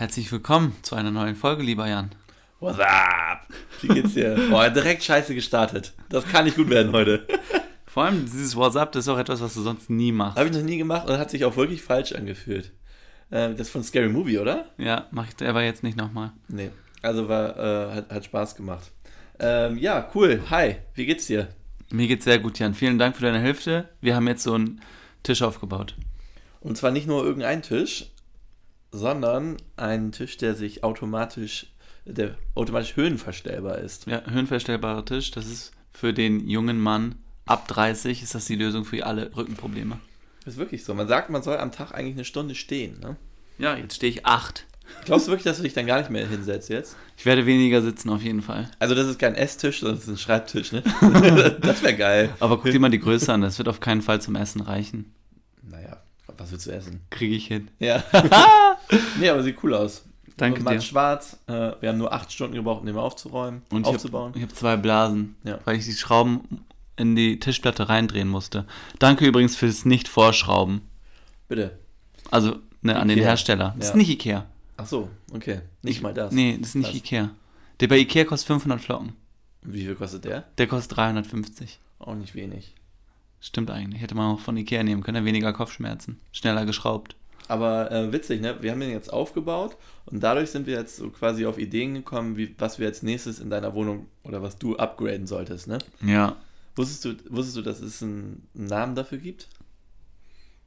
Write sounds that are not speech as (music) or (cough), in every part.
Herzlich willkommen zu einer neuen Folge, lieber Jan. What's up? Wie geht's dir? (laughs) Boah, direkt scheiße gestartet. Das kann nicht gut werden heute. Vor allem dieses WhatsApp, das ist auch etwas, was du sonst nie machst. Habe ich noch nie gemacht und hat sich auch wirklich falsch angefühlt. Äh, das ist von Scary Movie, oder? Ja, mach ich aber jetzt nicht nochmal. Nee. Also war, äh, hat, hat Spaß gemacht. Ähm, ja, cool. Hi, wie geht's dir? Mir geht's sehr gut, Jan. Vielen Dank für deine Hilfe. Wir haben jetzt so einen Tisch aufgebaut. Und zwar nicht nur irgendein Tisch, sondern einen Tisch, der sich automatisch, der automatisch höhenverstellbar ist. Ja, höhenverstellbarer Tisch. Das ist für den jungen Mann ab 30 ist das die Lösung für alle Rückenprobleme. Ist wirklich so. Man sagt, man soll am Tag eigentlich eine Stunde stehen. Ne? Ja, jetzt stehe ich acht. Glaubst du wirklich, dass du dich dann gar nicht mehr hinsetzt jetzt? Ich werde weniger sitzen auf jeden Fall. Also das ist kein Esstisch, sondern das ist ein Schreibtisch, ne? (laughs) das wäre geil. Aber guck dir mal die Größe an, das wird auf keinen Fall zum Essen reichen. Naja, was willst du essen? Kriege ich hin. Ja. (laughs) nee, aber sieht cool aus. Danke Matt dir. schwarz. Äh, wir haben nur acht Stunden gebraucht, um den aufzuräumen, Und ich aufzubauen. habe ich hab zwei Blasen, Ja. weil ich die Schrauben in die Tischplatte reindrehen musste. Danke übrigens fürs Nicht-Vorschrauben. Bitte. Also ne, an den. Hersteller. Das Ja. ist nicht Ikea. Ach so, okay. Nicht mal das. Nee, das ist nicht Das. Ikea. Der bei Ikea kostet 500 Flocken. Wie viel kostet der? Der kostet 350. Auch nicht wenig. Stimmt eigentlich. Hätte man auch von Ikea nehmen können. Weniger Kopfschmerzen. Schneller geschraubt. Aber äh, witzig, ne? Wir haben den jetzt aufgebaut und dadurch sind wir jetzt so quasi auf Ideen gekommen, wie, was wir als nächstes in deiner Wohnung oder was du upgraden solltest, ne? Ja. Wusstest du, wusstest du, dass es einen Namen dafür gibt?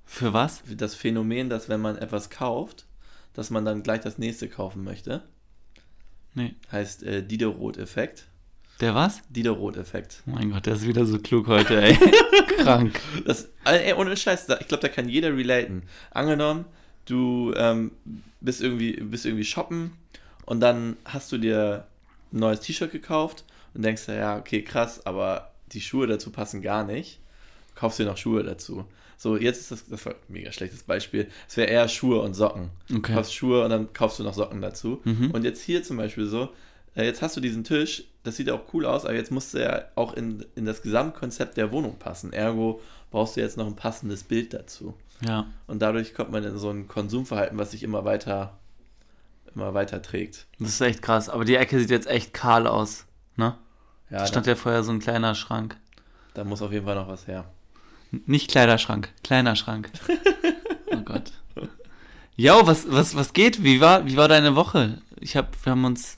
Für was? Für Das Phänomen, dass wenn man etwas kauft, dass man dann gleich das nächste kaufen möchte, Nee. heißt äh, Diderot-Effekt. Der was? Diderot-Effekt. Mein Gott, der ist wieder so klug heute, ey. (laughs) Krank. Das, ey, ohne Scheiß, da- ich glaube, da kann jeder relaten. Angenommen, du ähm, bist, irgendwie, bist irgendwie shoppen und dann hast du dir ein neues T-Shirt gekauft und denkst dir, ja, okay, krass, aber die Schuhe dazu passen gar nicht. Kaufst dir noch Schuhe dazu. So, jetzt ist das, das war ein mega schlechtes Beispiel. Es wäre eher Schuhe und Socken. Du Okay. kaufst Schuhe und dann kaufst du noch Socken dazu. Mhm. Und jetzt hier zum Beispiel so, jetzt hast du diesen Tisch, das sieht auch cool aus, aber jetzt musst du ja auch in, in das Gesamtkonzept der Wohnung passen. Ergo brauchst du jetzt noch ein passendes Bild dazu. Ja. Und dadurch kommt man in so ein Konsumverhalten, was sich immer weiter, immer weiter trägt. Das ist echt krass. Aber die Ecke sieht jetzt echt kahl aus. Ne? Ja, Da stand ja vorher so ein kleiner Schrank. da muss auf jeden Fall noch was her. Nicht Kleiderschrank, kleiner Schrank. Oh Gott. Jo, was, was, was geht? Wie war, wie war deine Woche? Ich hab, wir haben uns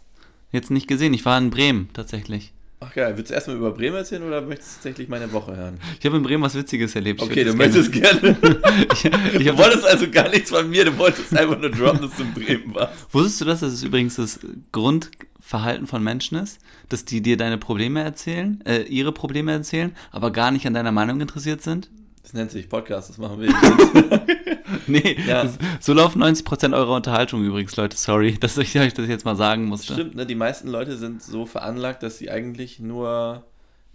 jetzt nicht gesehen. Ich war in Bremen tatsächlich. Ach geil, willst du erstmal über Bremen erzählen oder möchtest du tatsächlich meine Woche hören? Ich habe in Bremen was Witziges erlebt. Ich Okay, du möchtest gerne. (laughs) Ich, ich Du wolltest also gar nichts von mir, du wolltest einfach nur droppen, dass du in Bremen warst. wusstest du das, dass es übrigens das Grundverhalten von Menschen ist, dass die dir deine Probleme erzählen, äh, ihre Probleme erzählen, aber gar nicht an deiner Meinung interessiert sind? Das nennt sich Podcast, das machen wir nicht. (laughs) Nee, Ja. das, so laufen 90% eurer Unterhaltung übrigens, Leute. Sorry, dass ich euch das jetzt mal sagen musste. Stimmt, ne? Die meisten Leute sind so veranlagt, dass sie eigentlich nur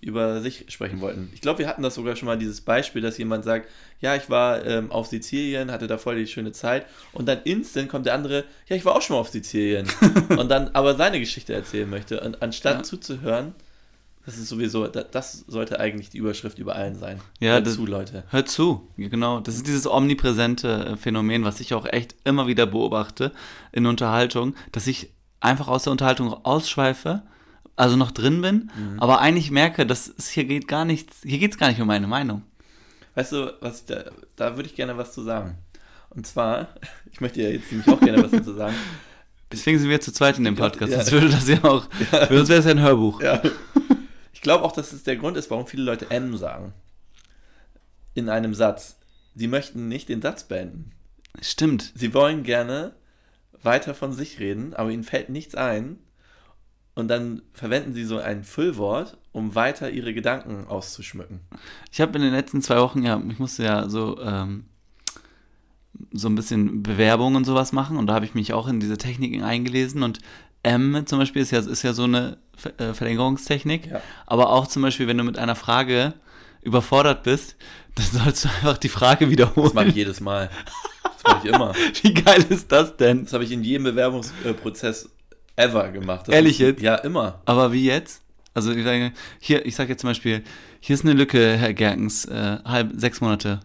über sich sprechen wollten. Ich glaube, wir hatten das sogar schon mal, dieses Beispiel, dass jemand sagt, ja, ich war ähm, auf Sizilien, hatte da voll die schöne Zeit und dann instant kommt der andere, ja, ich war auch schon mal auf Sizilien (laughs) und dann aber seine Geschichte erzählen möchte und anstatt Ja. zuzuhören, das ist sowieso, da- das sollte eigentlich die Überschrift über allen sein. Ja, Hört das- zu, Leute. Hört zu, genau. Das ist dieses omnipräsente äh, Phänomen, was ich auch echt immer wieder beobachte in Unterhaltung, dass ich einfach aus der Unterhaltung ausschweife, also noch drin bin, aber eigentlich merke, dass es hier geht gar nichts, hier geht es gar nicht um meine Meinung. Weißt du, was da, da würde ich gerne was zu sagen. Und zwar, (laughs) ich möchte ja jetzt nämlich auch gerne was dazu sagen. (laughs) Deswegen sind wir zu zweit in dem Podcast. ja. Sonst würde das ja auch, (laughs) sonst wäre es ja ein Hörbuch. Ja. Ich glaube auch, dass es der Grund ist, warum viele Leute M sagen. In einem Satz. Sie möchten nicht den Satz beenden. Stimmt. Sie wollen gerne weiter von sich reden, aber ihnen fällt nichts ein. Und dann verwenden sie so ein Füllwort, um weiter ihre Gedanken auszuschmücken. Ich habe in den letzten zwei Wochen, ja, ich musste ja so, ähm, so ein bisschen Bewerbungen und sowas machen und da habe ich mich auch in diese Techniken eingelesen und M zum Beispiel ist ja, ist ja so eine äh, Verlängerungstechnik, Ja. aber auch zum Beispiel, wenn du mit einer Frage überfordert bist, dann sollst du einfach die Frage wiederholen. Das mache ich jedes Mal. Das mache ich immer. (laughs) Wie geil ist das denn? Das habe ich in jedem Bewerbungsprozess ever gemacht. Das Ehrlich ist, jetzt? Ja, immer. Aber wie jetzt? Also ich sage, hier, ich sage jetzt zum Beispiel, hier ist eine Lücke, Herr Gerkens, äh, halb sechs Monate.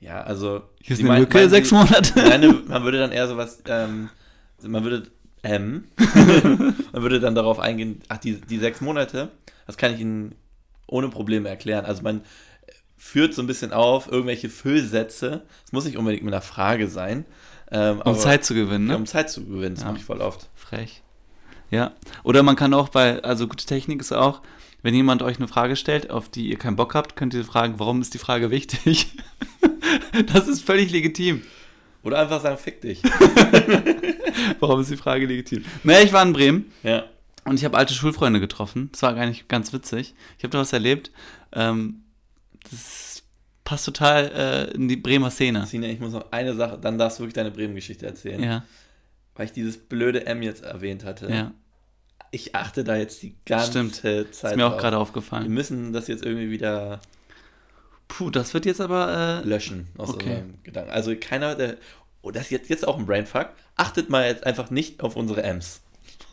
Ja, also. Hier ist eine meinen- Lücke, meinen sechs Monate. Meine, man würde dann eher sowas, ähm, man würde, ähm, (laughs) man würde dann darauf eingehen, ach, die, die sechs Monate, das kann ich Ihnen ohne Probleme erklären. Also man führt so ein bisschen auf, irgendwelche Füllsätze, es muss nicht unbedingt mit einer Frage sein. Ähm, Um aber- Zeit zu gewinnen, ja, ne? um Zeit zu gewinnen, das Ja. mache ich voll oft. Frech. Ja. Oder man kann auch bei, also gute Technik ist auch, wenn jemand euch eine Frage stellt, auf die ihr keinen Bock habt, könnt ihr fragen, warum ist die Frage wichtig? (laughs) das ist völlig legitim. Oder einfach sagen, fick dich. (laughs) Warum ist die Frage legitim? Naja, ich war in Bremen ja. und ich habe alte Schulfreunde getroffen. Das war nicht ganz witzig. Ich habe da was erlebt. Ähm, das passt total äh, in die Bremer Szene. Sina, ich muss noch eine Sache, dann darfst du wirklich deine Bremen-Geschichte erzählen. Ja, Weil ich dieses blöde M jetzt erwähnt hatte. ja. Ich achte da jetzt die ganze Stimmt. Zeit Ist mir auch gerade Wir aufgefallen. müssen das jetzt irgendwie wieder Puh, das wird jetzt aber. Äh, löschen aus Okay. unserem Gedanken. Also keiner, der. Oh, das ist jetzt, jetzt auch ein Brainfuck. Achtet mal jetzt einfach nicht auf unsere M's.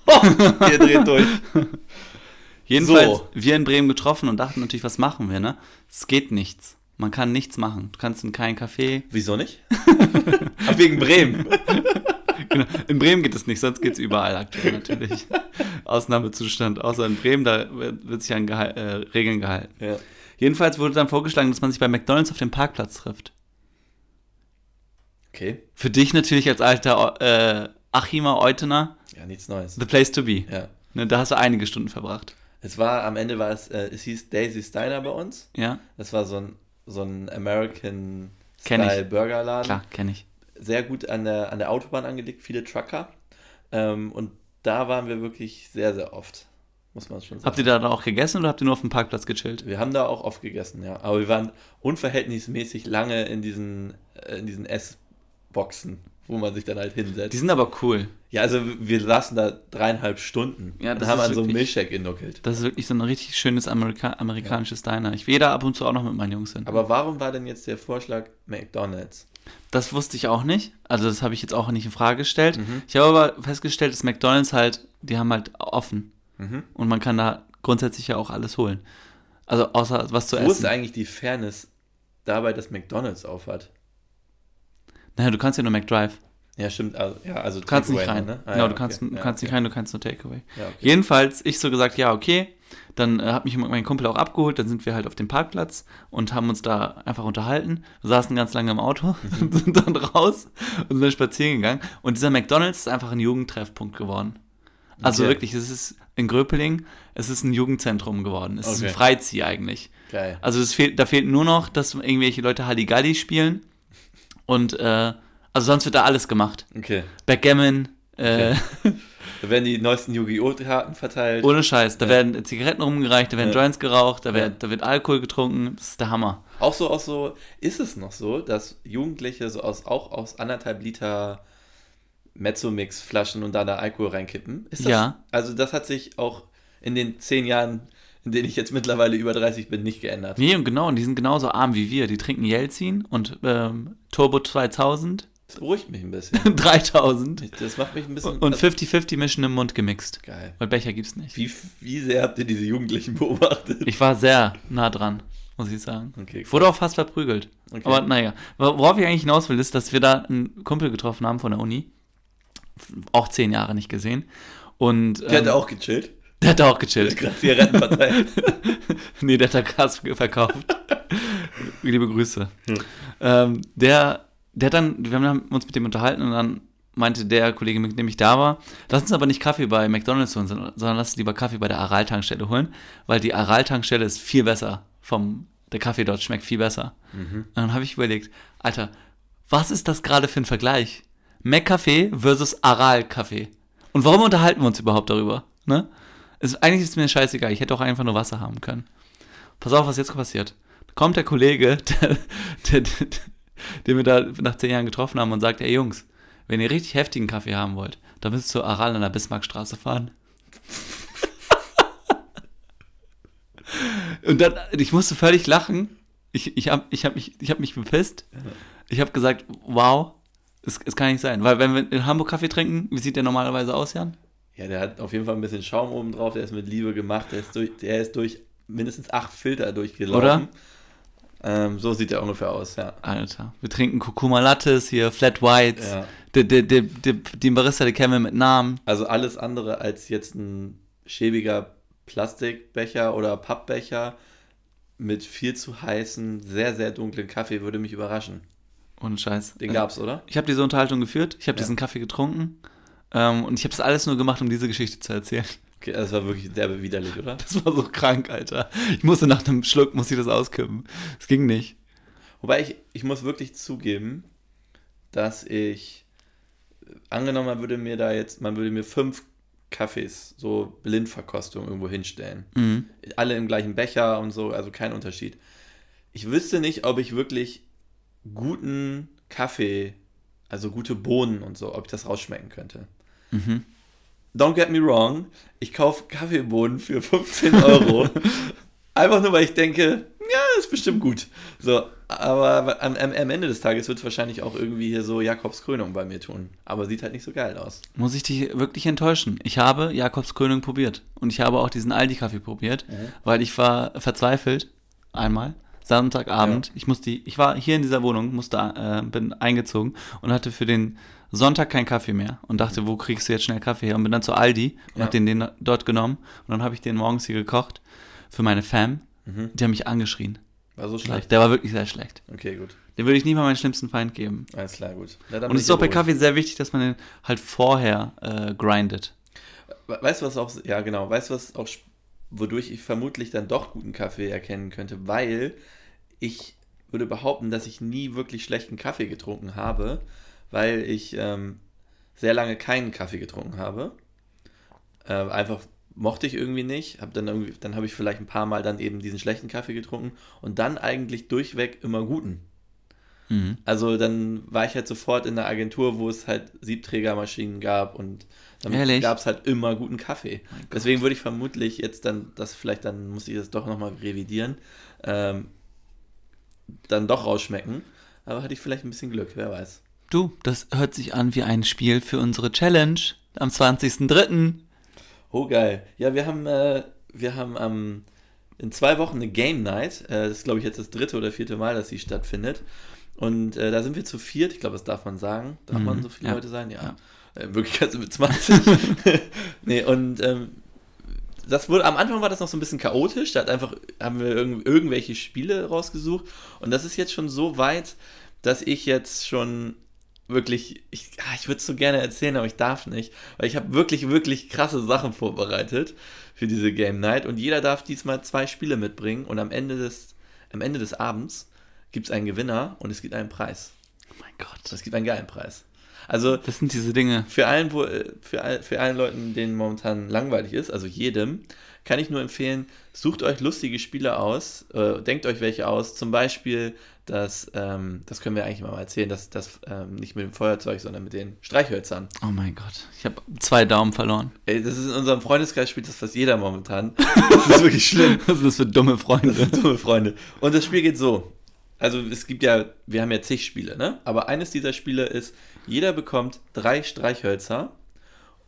(laughs) Ihr dreht durch. (laughs) Jedenfalls, So. wir in Bremen getroffen und dachten natürlich, was machen wir, ne? Es geht nichts. Man kann nichts machen. Du kannst in kein Café. Wieso nicht? (laughs) Wegen Bremen. Genau. In Bremen geht es nicht, sonst geht es überall aktuell natürlich. Ausnahmezustand. Außer in Bremen, da wird sich an Gehal äh, Regeln gehalten. Ja. Jedenfalls wurde dann vorgeschlagen, dass man sich bei McDonalds auf dem Parkplatz trifft. Okay. Für dich natürlich als alter äh, Achimer Eutener, Ja, nichts Neues. the place to be. Ja. Ne, da hast du einige Stunden verbracht. Es war, am Ende war es, äh, es hieß Daisy Steiner bei uns. Ja, Das war so ein, so ein American Kenn ich. Style Burgerladen. klar, kenne ich. Sehr gut an der, an der Autobahn angelegt, viele Trucker. Ähm, und da waren wir wirklich sehr, sehr oft. Muss man schon sagen. Habt ihr da auch gegessen oder habt ihr nur auf dem Parkplatz gechillt? Wir haben da auch oft gegessen, ja. Aber wir waren unverhältnismäßig lange in diesen, äh, in diesen Essboxen, wo man sich dann halt hinsetzt. Die sind aber cool. ja, also wir saßen da dreieinhalb Stunden Ja, und das haben ist an so einem Milchshake genuckelt. Das ist wirklich so ein richtig schönes Amerika amerikanisches Diner. Ich will da ab und zu auch noch mit meinen Jungs hin. Aber warum war denn jetzt der Vorschlag McDonalds? Das wusste ich auch nicht. Also das habe ich jetzt auch nicht in Frage gestellt. Mhm. Ich habe aber festgestellt, dass McDonalds halt, die haben halt offen. Mhm. Und man kann da grundsätzlich ja auch alles holen. Also außer was zu Wo ist essen. eigentlich die Fairness dabei, dass McDonalds aufhat? Naja, du kannst ja nur McDrive. Ja, stimmt. Also, ja, also Du kannst nicht rein. ne? Ah, genau, ja, du kannst, okay. du Ja, kannst okay. nicht rein, du kannst nur Takeaway. Ja, okay. Jedenfalls, ich so gesagt, ja, okay. Dann äh, hat mich mein Kumpel auch abgeholt, dann sind wir halt auf dem Parkplatz und haben uns da einfach unterhalten. Wir saßen ganz lange im Auto, (laughs) Mhm. sind dann raus und sind dann spazieren gegangen. Und dieser McDonalds ist einfach ein Jugendtreffpunkt geworden. Also Okay. wirklich, es ist in Gröpeling, es ist ein Jugendzentrum geworden. Es ist ein Okay. Freizieh eigentlich. Geil. Also fehlt, da fehlt nur noch, dass irgendwelche Leute Halligalli spielen. Und äh, also sonst wird da alles gemacht. Okay. Backgammon, äh, (laughs) Da werden die neuesten Yu-Gi-Oh! Karten verteilt. ohne Scheiß. Da Ja. werden Zigaretten rumgereicht, da werden Ja. Joints geraucht, da Ja. wird, da wird Alkohol getrunken. Das ist der Hammer. Auch so, auch so, ist es noch so, dass Jugendliche so aus, auch aus anderthalb Liter Mezzo-Mix-Flaschen und da da Alkohol reinkippen? Ist das, Ja. Also das hat sich auch in den zehn Jahren, in denen ich jetzt mittlerweile über 30 bin, nicht geändert. Nee, und genau, und die sind genauso arm wie wir. Die trinken Jelzin und ähm, Turbo 2000, Das beruhigt mich ein bisschen. (laughs) 3000 Das macht mich ein bisschen... und also, 50-50 mischen im Mund gemixt. geil. Weil Becher gibt's nicht. Wie, wie sehr habt ihr diese Jugendlichen (laughs) beobachtet? Ich war sehr nah dran, muss ich sagen. Okay, wurde auch fast verprügelt. Okay. Aber naja, worauf ich eigentlich hinaus will, ist, dass wir da einen Kumpel getroffen haben von der Uni. Auch zehn Jahre nicht gesehen. Und Der hat ähm, auch gechillt. der hat auch Der gechillt. hat gerade Zigaretten verteilt. (laughs) nee, der hat da Gas verkauft. (laughs) Liebe Grüße. Ähm, der, der hat dann, wir haben uns mit dem unterhalten und dann meinte der Kollege, mit dem ich da war, lass uns aber nicht Kaffee bei McDonalds holen, sondern lass uns lieber Kaffee bei der Aral-Tankstelle holen, weil die Aral-Tankstelle ist viel besser. Vom, der Kaffee dort schmeckt viel besser. Und dann habe ich überlegt, Alter, was ist das gerade für ein Vergleich? McCafé versus Aral-Kaffee. Und warum unterhalten wir uns überhaupt darüber? Ne? Es, eigentlich ist es mir scheißegal, ich hätte auch einfach nur Wasser haben können. Pass auf, was jetzt passiert. Da kommt der Kollege, der, (laughs) der, der, den wir da nach zehn Jahren getroffen haben und sagt, ey Jungs, wenn ihr richtig heftigen Kaffee haben wollt, dann müsst ihr zu Aral an der Bismarckstraße fahren. (laughs) und dann, ich musste völlig lachen. Ich, ich habe ich hab mich, ich hab mich bepisst. Ich habe gesagt, wow, es, es kann nicht sein. Weil wenn wir in Hamburg Kaffee trinken, wie sieht der normalerweise aus, Jan? Ja, der hat auf jeden Fall ein bisschen Schaum oben drauf, der ist mit Liebe gemacht, der ist durch, der ist durch mindestens acht Filter durchgelaufen. Oder? Ähm, so sieht der ungefähr aus, ja. Alter. Wir trinken Kurkuma Lattes hier, Flat Whites. ja. Die, die, die, die, den Barista, die kennen wir mit Namen. Also alles andere als jetzt ein schäbiger Plastikbecher oder Pappbecher mit viel zu heißen, sehr, sehr dunklen Kaffee würde mich überraschen. Ohne Scheiß. Den Äh, gab's, oder? Ich habe diese Unterhaltung geführt, ich habe Ja. diesen Kaffee getrunken ähm, und ich habe das alles nur gemacht, um diese Geschichte zu erzählen. Okay, das war wirklich sehr widerlich, oder? Das war so krank, Alter. Ich musste nach einem Schluck, muss ich das auskippen. Es ging nicht. Wobei ich, ich muss wirklich zugeben, dass ich, angenommen, man würde mir da jetzt, man würde mir fünf Kaffees, so Blindverkostung irgendwo hinstellen. Mhm. Alle im gleichen Becher und so, also kein Unterschied. Ich wüsste nicht, ob ich wirklich guten Kaffee, also gute Bohnen und so, ob ich das rausschmecken könnte. Mhm. Don't get me wrong, ich kaufe Kaffeebohnen für 15 Euro. (laughs) Einfach nur, weil ich denke, ja, ist bestimmt gut. So, aber am, am am Ende des Tages wird es wahrscheinlich auch irgendwie hier so Jakobs Krönung bei mir tun. Aber sieht halt nicht so geil aus. Muss ich dich wirklich enttäuschen. Ich habe Jakobs Krönung probiert. Und ich habe auch diesen Aldi-Kaffee probiert, weil ich war verzweifelt. Einmal. Samstagabend. Ich musste, ich war hier in dieser Wohnung, musste, äh, bin eingezogen und hatte für den Sonntag keinen Kaffee mehr und dachte, wo kriegst du jetzt schnell Kaffee her? Und bin dann zu Aldi und Ja. hab den, den dort genommen und dann habe ich den morgens hier gekocht für meine Fam. Die haben mich angeschrien. War so schlecht. Der war wirklich sehr schlecht. Okay, gut. Den würde ich nie mal meinen schlimmsten Feind geben. Alles klar, gut. Dann Und es ist auch bei. Kaffee sehr wichtig, dass man den halt vorher äh, grindet. We- Weißt du, was auch, ja genau, weißt du, was auch, wodurch ich vermutlich dann doch guten Kaffee erkennen könnte, weil ich würde behaupten, dass ich nie wirklich schlechten Kaffee getrunken habe, weil ich ähm, sehr lange keinen Kaffee getrunken habe. Äh, einfach mochte ich irgendwie nicht, hab dann irgendwie, dann habe ich vielleicht ein paar Mal dann eben diesen schlechten Kaffee getrunken und dann eigentlich durchweg immer guten. Mhm. Also dann war ich halt sofort in der Agentur, wo es halt Siebträgermaschinen gab und dann Ehrlich? gab es halt immer guten Kaffee. Gott. Deswegen würde ich vermutlich jetzt dann, das vielleicht dann muss ich das doch nochmal revidieren, ähm, dann doch rausschmecken. Aber hatte ich vielleicht ein bisschen Glück, wer weiß. Du, das hört sich an wie ein Spiel für unsere Challenge am 20.03. Oh geil. Ja, wir haben, äh, wir haben am in zwei Wochen eine Game Night. Äh, das ist, glaube ich, jetzt das dritte oder vierte Mal, dass sie stattfindet. Und äh, da sind wir zu viert. Ich glaube, das darf man sagen. Darf Mhm, man so viele ja. Leute sein? Ja. Ja. Äh, in Wirklichkeit sind wir 20. (laughs) nee, und ähm, das wurde, am Anfang war das noch so ein bisschen chaotisch. Da hat einfach, haben wir irgend, irgendwelche Spiele rausgesucht. Und das ist jetzt schon so weit, dass ich jetzt schon wirklich, ich, ah, ich würde es so gerne erzählen, aber ich darf nicht, weil ich habe wirklich, wirklich krasse Sachen vorbereitet für diese Game Night und jeder darf diesmal zwei Spiele mitbringen und am Ende des, am Ende des Abends gibt es einen Gewinner und es gibt einen Preis. Oh mein Gott. Es gibt einen geilen Preis. Also Das sind diese Dinge. für allen, wo, äh, für, all, für allen Leuten, denen momentan langweilig ist, also jedem, kann ich nur empfehlen, sucht euch lustige Spiele aus, äh, denkt euch welche aus, zum Beispiel das, ähm, das können wir eigentlich mal erzählen, das, das ähm, nicht mit dem Feuerzeug, sondern mit den Streichhölzern. Oh mein Gott. Ich habe zwei Daumen verloren. Ey, das ist in unserem Freundeskreis spielt das fast jeder momentan. (laughs) Das ist wirklich schlimm. (laughs) Was ist das für dumme Das Freunde? sind dumme Freunde. Und das Spiel geht so. Also es gibt ja, wir haben ja zig Spiele, ne? Aber eines dieser Spiele ist, jeder bekommt drei Streichhölzer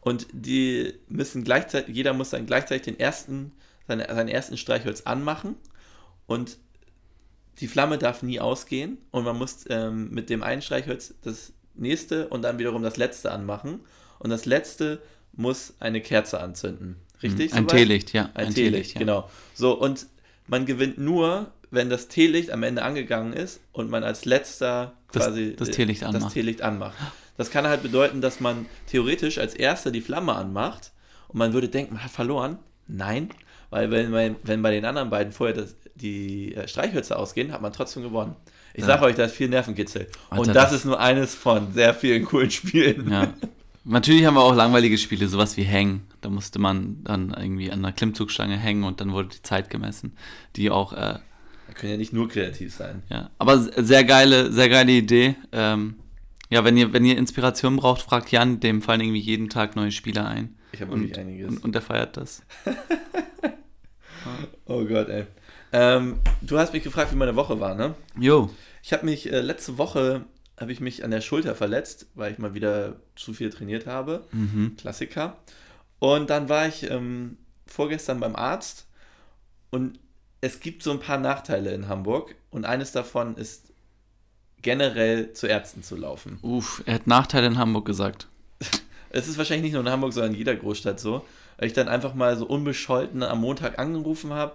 und die müssen gleichzeitig, jeder muss dann gleichzeitig den ersten, seine, seinen ersten Streichholz anmachen und die Flamme darf nie ausgehen und man muss ähm, mit dem einen Streichholz das nächste und dann wiederum das letzte anmachen und das letzte muss eine Kerze anzünden. Richtig? Ein soweit? Teelicht, ja. Ein, Teelicht, ja. genau. So, und man gewinnt nur, wenn das Teelicht am Ende angegangen ist und man als letzter Das- quasi das Teelicht das anmacht. Teelicht anmacht. Das kann halt bedeuten, dass man theoretisch als erster die Flamme anmacht und man würde denken, man hat verloren. Nein, weil wenn, bei- wenn bei den anderen beiden vorher das, die äh, Streichhölzer ausgehen, hat man trotzdem gewonnen. Ich Ja. sage euch, da ist viel Nervenkitzel. Alter, und das das- ist nur eines von sehr vielen coolen Spielen. Ja. Natürlich haben wir auch langweilige Spiele, sowas wie Hängen. Da musste man dann irgendwie an einer Klimmzugstange hängen und dann wurde die Zeit gemessen. Die auch, äh, Wir können ja nicht nur kreativ sein. ja. Aber sehr geile, sehr geile Idee. Ähm, ja, wenn ihr, wenn ihr Inspiration braucht, fragt Jan, dem fallen irgendwie jeden Tag neue Spiele ein. Ich habe Und, einiges. und, und er feiert das. (laughs) Oh Gott, ey. Ähm, du hast mich gefragt, wie meine Woche war, ne? Jo. Ich habe mich äh, letzte Woche habe ich mich an der Schulter verletzt, weil ich mal wieder zu viel trainiert habe. Mhm. Klassiker. Und dann war ich ähm, vorgestern beim Arzt und es gibt so ein paar Nachteile in Hamburg und eines davon ist generell zu Ärzten zu laufen. Uff, er hat Nachteile in Hamburg gesagt. (laughs) Es ist wahrscheinlich nicht nur in Hamburg, sondern in jeder Großstadt so. Weil ich dann einfach mal so unbescholten am Montag angerufen habe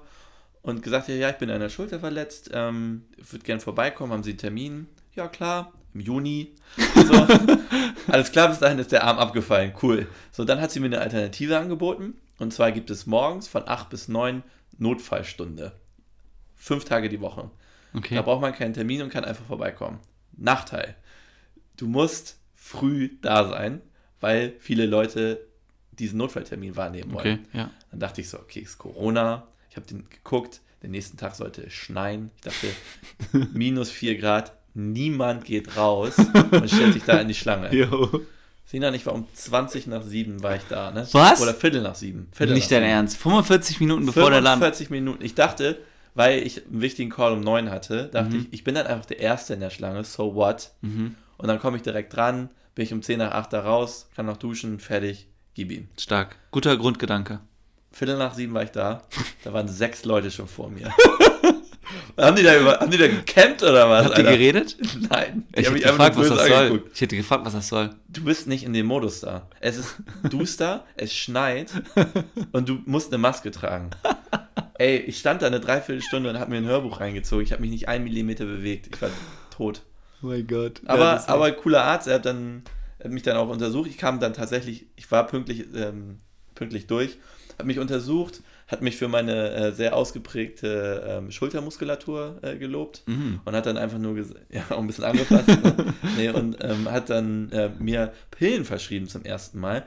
und gesagt habe, ja, ich bin an der Schulter verletzt, ähm, würde gern vorbeikommen, haben Sie einen Termin? Ja, klar, im Juni. So. (laughs) Alles klar, bis dahin ist der Arm abgefallen, cool. So, dann hat sie mir eine Alternative angeboten und zwar gibt es morgens von 8 bis 9 Notfallstunde. Fünf Tage die Woche. Okay. Da braucht man keinen Termin und kann einfach vorbeikommen. Nachteil. Du musst früh da sein, weil viele Leute diesen Notfalltermin wahrnehmen wollen. Okay, ja. Dann dachte ich so, okay, ist Corona. Ich habe den geguckt. Den nächsten Tag sollte es schneien. Ich dachte, (laughs) minus 4 Grad. Niemand geht raus (laughs) und stellt sich da in die Schlange. Jo. Sina, ich war um 20 nach 7 war ich da, ne? Was? Oder Viertel nach 7. Viertel Nicht nach dein 7. Ernst. 45 Minuten bevor der Land. 45 Minuten. Ich dachte, weil ich einen wichtigen Call um 9 hatte, dachte Mhm. ich, ich bin dann einfach der Erste in der Schlange, so what? Mhm. Und dann komme ich direkt dran, bin ich um 10 nach 8 da raus, kann noch duschen, fertig, gib ihm. Stark. Guter Grundgedanke. Viertel nach 7 war ich da, da waren sechs Leute schon vor mir. (laughs) haben, die da über, haben die da gecampt oder was? Habt ihr geredet? Nein. Ich haben hätte gefragt, was das soll. Ich hätte gefragt, was das soll. Du bist nicht in dem Modus da. Es ist duster, (laughs) es schneit und du musst eine Maske tragen. Ey, ich stand da eine Dreiviertelstunde und habe mir ein Hörbuch reingezogen. Ich habe mich nicht einen Millimeter bewegt. Ich war tot. Oh mein Gott. Aber, aber cooler Arzt, er hat, dann, hat mich dann auch untersucht. Ich kam dann tatsächlich, ich war pünktlich, ähm, pünktlich durch, hat mich untersucht, hat mich für meine äh, sehr ausgeprägte ähm, Schultermuskulatur äh, gelobt Mhm. und hat dann einfach nur (laughs) ja, auch ein bisschen angepasst. ne? nee, und ähm, hat dann äh, mir Pillen verschrieben zum ersten Mal,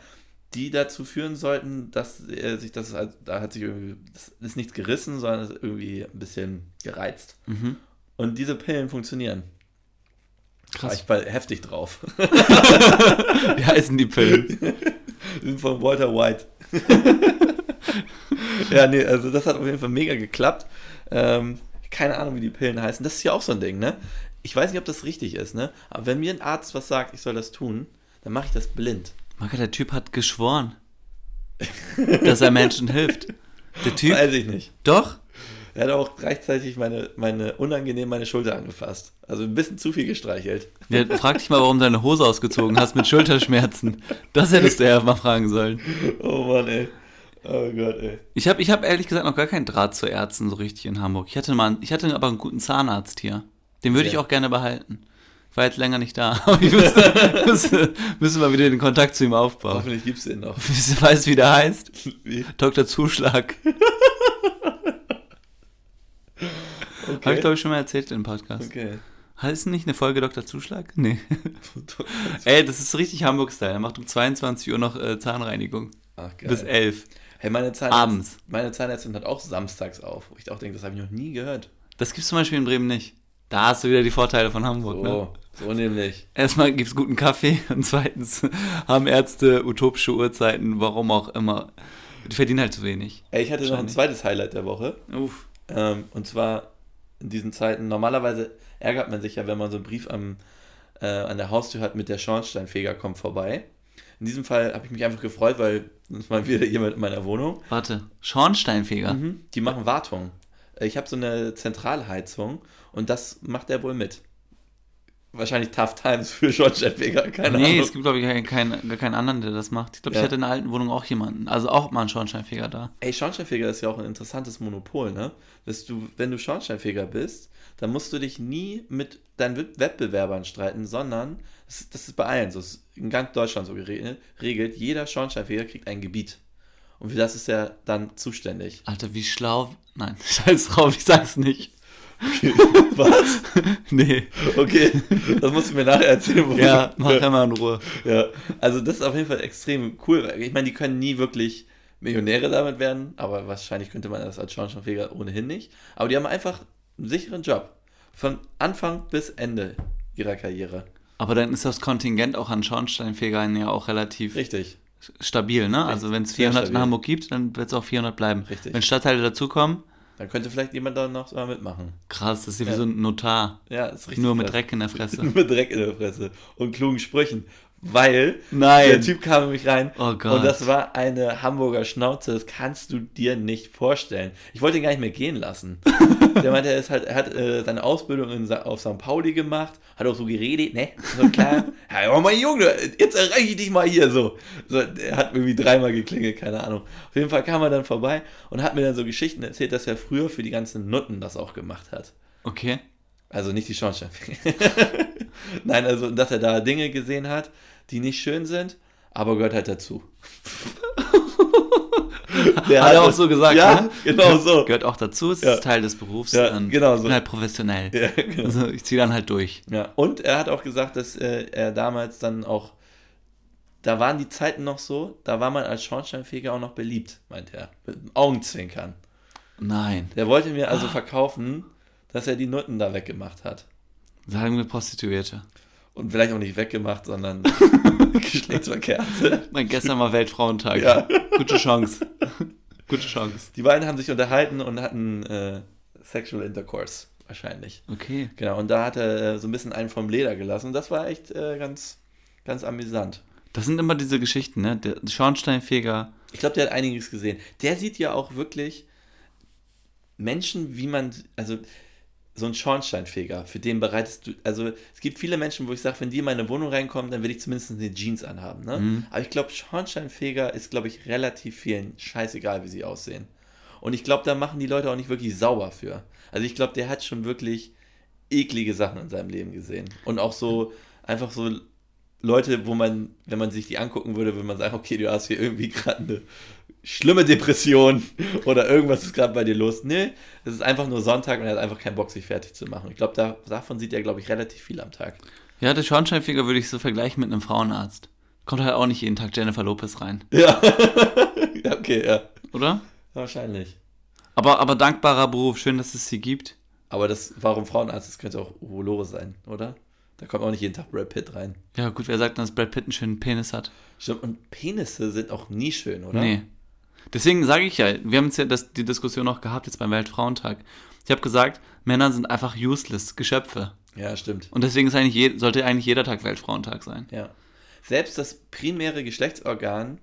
die dazu führen sollten, dass er sich das, halt- da hat sich irgendwie, das ist nichts gerissen, sondern ist irgendwie ein bisschen gereizt. Mhm. Und diese Pillen funktionieren. War Krass. ich war heftig drauf. (laughs) Wie heißen die Pillen? (laughs) Die sind von Walter White. (laughs) ja, nee, also das hat auf jeden Fall mega geklappt. Ähm, keine Ahnung, wie die Pillen heißen. Das ist ja auch so ein Ding, ne? Ich weiß nicht, ob das richtig ist, ne? Aber wenn mir ein Arzt was sagt, ich soll das tun, dann mache ich das blind. Marco, der Typ hat geschworen, dass er Menschen hilft. Der Typ? Weiß ich nicht. Doch? Er hat auch gleichzeitig meine, meine unangenehm meine Schulter angefasst. Also ein bisschen zu viel gestreichelt. Ja, frag dich mal, warum du deine Hose ausgezogen hast mit Schulterschmerzen. Das hättest du ja mal fragen sollen. Oh Mann, ey. Oh Gott, ey. Ich habe ich hab ehrlich gesagt noch gar keinen Draht zu Ärzten so richtig in Hamburg. Ich hatte, mal, ich hatte aber einen guten Zahnarzt hier. Den würde ich Ja. auch gerne behalten. Ich war jetzt länger nicht da. (laughs) Aber ich müsste, (laughs) müsste, müsste mal wieder den Kontakt zu ihm aufbauen. Hoffentlich gibt's den noch. Weißt du, wie der heißt? Wie? Dr. Zuschlag. (laughs) Habe ich, glaube ich, schon mal erzählt im Podcast. Okay. Heißt nicht eine Folge Dr. Zuschlag? Nee. Ey, das ist richtig Hamburg-Style. Er macht um 22 Uhr noch äh, Zahnreinigung. Ach, geil. Bis 11. Hey, meine Zahnärztin, Abends. Meine Zahnärztin hat auch samstags auf. Wo ich auch denke, das habe ich noch nie gehört. Das gibt's zum Beispiel in Bremen nicht. Da hast du wieder die Vorteile von Hamburg. Ne? So, so nämlich. Erstmal gibt's guten Kaffee (laughs) und zweitens haben Ärzte utopische Uhrzeiten, warum auch immer. Die verdienen halt zu wenig. Ey, ich hatte noch ein zweites Highlight der Woche. Uff. Ähm, und zwar in diesen Zeiten, normalerweise ärgert man sich ja, wenn man so einen Brief am, äh, an der Haustür hat mit der Schornsteinfeger kommt vorbei. In diesem Fall habe ich mich einfach gefreut, weil ist mal wieder jemand in meiner Wohnung. Warte, Schornsteinfeger. Mhm. Die machen Wartung. Äh, Ich habe so eine Zentralheizung und das macht er wohl mit. Wahrscheinlich Tough Times für Schornsteinfeger, keine nee, Ahnung. es gibt, glaube ich, keinen, keinen, gar keinen anderen, der das macht. Ich glaube, Ja. ich hatte in einer alten Wohnung auch jemanden. Also auch mal einen Schornsteinfeger da. Ey, Schornsteinfeger ist ja auch ein interessantes Monopol, ne? Dass du, wenn du Schornsteinfeger bist, dann musst du dich nie mit deinen Wett- Wettbewerbern streiten, sondern, das, das ist bei allen so, das ist in ganz Deutschland so geregelt, regelt, jeder Schornsteinfeger kriegt ein Gebiet. Und für das ist er dann zuständig. Alter, wie schlau. Nein, (laughs) scheiß drauf, ich sag's nicht. (laughs) Was? Nee. Okay, das musst du mir nachher erzählen. wo- Ja, mach immer in Ruhe. Ja, also das ist auf jeden Fall extrem cool. Ich meine, die können nie wirklich Millionäre damit werden, aber wahrscheinlich könnte man das als Schornsteinfeger ohnehin nicht. Aber die haben einfach einen sicheren Job. Von Anfang bis Ende ihrer Karriere. Aber dann ist das Kontingent auch an Schornsteinfegern ja auch relativ Richtig. stabil, ne? Also wenn es sehr 400 in. Hamburg gibt, dann wird es auch 400 bleiben. Richtig. Wenn Stadtteile dazukommen, Dann könnte vielleicht jemand da noch mal mitmachen. krass, das ist ja wie Ja. so ein Notar. Ja, ist richtig. Nur mit krass. Dreck in der Fresse. Nur (laughs) mit Dreck in der Fresse und klugen Sprüchen. Weil Nein. der Typ kam nämlich rein Oh Gott. und das war eine Hamburger Schnauze, das kannst du dir nicht vorstellen. Ich wollte ihn gar nicht mehr gehen lassen. (laughs) der meinte, er, ist halt, er hat äh, seine Ausbildung in, auf St. Pauli gemacht, hat auch so geredet, ne? So klar. (laughs) ja, oh mein Junge, jetzt erreiche ich dich mal hier so. so. Er hat irgendwie dreimal geklingelt, keine Ahnung. Auf jeden Fall kam er dann vorbei und hat mir dann so Geschichten erzählt, dass er früher für die ganzen Nutten das auch gemacht hat. Okay. Also nicht die Schornsteinfeger. (laughs) (laughs) Nein, also dass er da Dinge gesehen hat, die nicht schön sind, aber gehört halt dazu. (laughs) Der Hat er auch so gesagt, Ja, ne? genau so. Gehört auch dazu, es Ja. ist Teil des Berufs. Ja, und genau Ich so. bin halt professionell. Ja, genau. Also ich ziehe dann halt durch. Ja, und er hat auch gesagt, dass äh, er damals dann auch, da waren die Zeiten noch so, da war man als Schornsteinfeger auch noch beliebt, meint er. Mit Augenzwinkern. Nein. Der wollte mir also verkaufen, dass er die Nutten da weggemacht hat. Sagen wir Prostituierte. Und vielleicht auch nicht weggemacht, sondern (laughs) Geschlechtsverkehr. Mein gestern war Weltfrauentag. Ja. Gute Chance. Gute Chance. Die beiden haben sich unterhalten und hatten äh, Sexual Intercourse, wahrscheinlich. Okay. Genau, und da hat er äh, so ein bisschen einen vom Leder gelassen. Das war echt äh, ganz, ganz amüsant. Das sind immer diese Geschichten, ne? Der Schornsteinfeger. Ich glaube, der hat einiges gesehen. Der sieht ja auch wirklich Menschen, wie man, also so ein Schornsteinfeger, für den bereitest du, also es gibt viele Menschen, wo ich sage, wenn die in meine Wohnung reinkommen, dann will ich zumindest eine Jeans anhaben. Ne? Mhm. Aber ich glaube, Schornsteinfeger ist, glaube ich, relativ vielen scheißegal, wie sie aussehen. Und ich glaube, da machen die Leute auch nicht wirklich sauber für. Also ich glaube, der hat schon wirklich eklige Sachen in seinem Leben gesehen. Und auch so, einfach so Leute, wo man, wenn man sich die angucken würde, würde man sagen, okay, du hast hier irgendwie gerade eine schlimme Depression (laughs) oder irgendwas ist gerade bei dir los. Nee, es ist einfach nur Sonntag und er hat einfach keinen Bock, sich fertig zu machen. Ich glaube, da, davon sieht er, glaube ich, relativ viel am Tag. Ja, der Schornsteinfeger würde ich so vergleichen mit einem Frauenarzt. Kommt halt auch nicht jeden Tag Jennifer Lopez rein, (laughs) Ja. okay, ja. oder? Wahrscheinlich. Aber, aber dankbarer Beruf, schön, dass es sie gibt. Aber das, warum Frauenarzt, das könnte auch Uwe Lore sein, oder? Da kommt auch nicht jeden Tag Brad Pitt rein. Ja, gut, wer sagt denn, dass Brad Pitt einen schönen Penis hat? Stimmt, und Penisse sind auch nie schön, oder? Nee. Deswegen sage ich ja, wir haben jetzt ja das, die Diskussion auch gehabt jetzt beim Weltfrauentag. Ich habe gesagt, Männer sind einfach useless Geschöpfe. Ja, stimmt. Und deswegen ist eigentlich je, sollte eigentlich jeder Tag Weltfrauentag sein. Ja. Selbst das primäre Geschlechtsorgan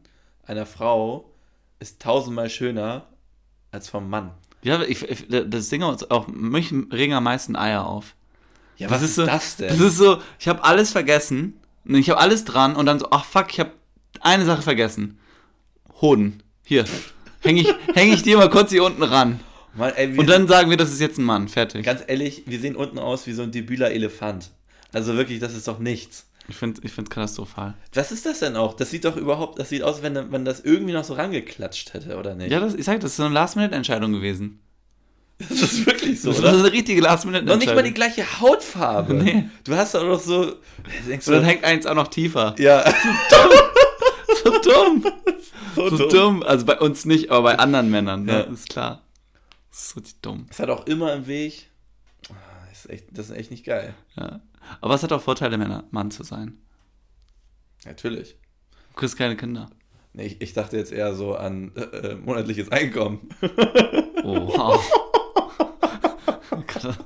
einer Frau ist tausendmal schöner als vom Mann. Ja, ich, das Ding ist auch, mich regen am meisten Eier auf. Ja, Das was ist so- das denn? Das ist so, ich habe alles vergessen. Ich habe alles dran und dann so, ach fuck, ich habe eine Sache vergessen. Hoden. Hier. Hänge ich, häng ich dir mal kurz hier unten ran. Mann, ey, Und dann sagen wir, das ist jetzt ein Mann. Fertig. ganz ehrlich, wir sehen unten aus wie so ein debüler Elefant. Also wirklich, das ist doch nichts. Ich finde es ich find's katastrophal. Was ist das denn auch? Das sieht doch überhaupt, das sieht aus, wenn man das irgendwie noch so rangeklatscht hätte, oder nicht? Ja, das, ich sag, das ist so eine Last-Minute-Entscheidung gewesen. das ist wirklich so, Das ist oder? eine richtige Noch nicht mal die Last-Minute-Entscheidung. gleiche Hautfarbe. Nee. Du hast doch noch so. Denkst Und dann hängt eins auch noch tiefer. ja, (laughs) So dumm. so, (laughs) So dumm. dumm. Also bei uns nicht, aber bei anderen Männern, ne? Ja. Ist klar. Das ist so dumm. Es hat auch immer im Weg. Ah, Das ist, echt, das ist echt nicht geil. Ja. Aber es hat auch Vorteile, Männer, Mann zu sein. Natürlich. Du kriegst keine Kinder. Nee, ich, ich dachte jetzt eher so an äh, äh, monatliches Einkommen. Oh, wow. (laughs) Kat-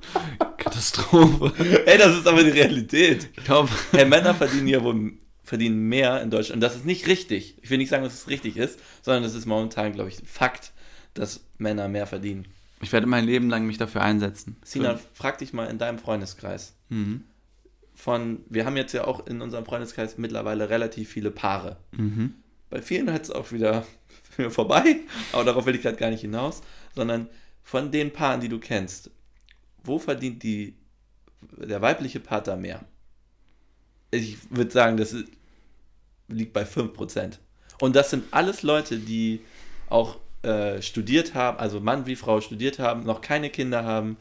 Katastrophe. Ey, das ist aber die Realität. Ich glaube, Hey, Männer verdienen ja wohl verdienen mehr in Deutschland. Und das ist nicht richtig. Ich will nicht sagen, dass es richtig ist, sondern es ist momentan, glaube ich, ein Fakt, dass Männer mehr verdienen. ich werde mein Leben lang mich dafür einsetzen. Sina, frag dich mal in deinem Freundeskreis. Mhm. Von, wir haben jetzt ja auch in unserem Freundeskreis mittlerweile relativ viele Paare. Mhm. Bei vielen hat es auch wieder (laughs) vorbei, aber darauf will ich gerade gar nicht hinaus, sondern von den Paaren, die du kennst, wo verdient die, der weibliche Partner mehr? Ich würde sagen, das ist, liegt bei 5%. Und das sind alles Leute, die auch äh, studiert haben, also Mann wie Frau studiert haben, noch keine Kinder haben,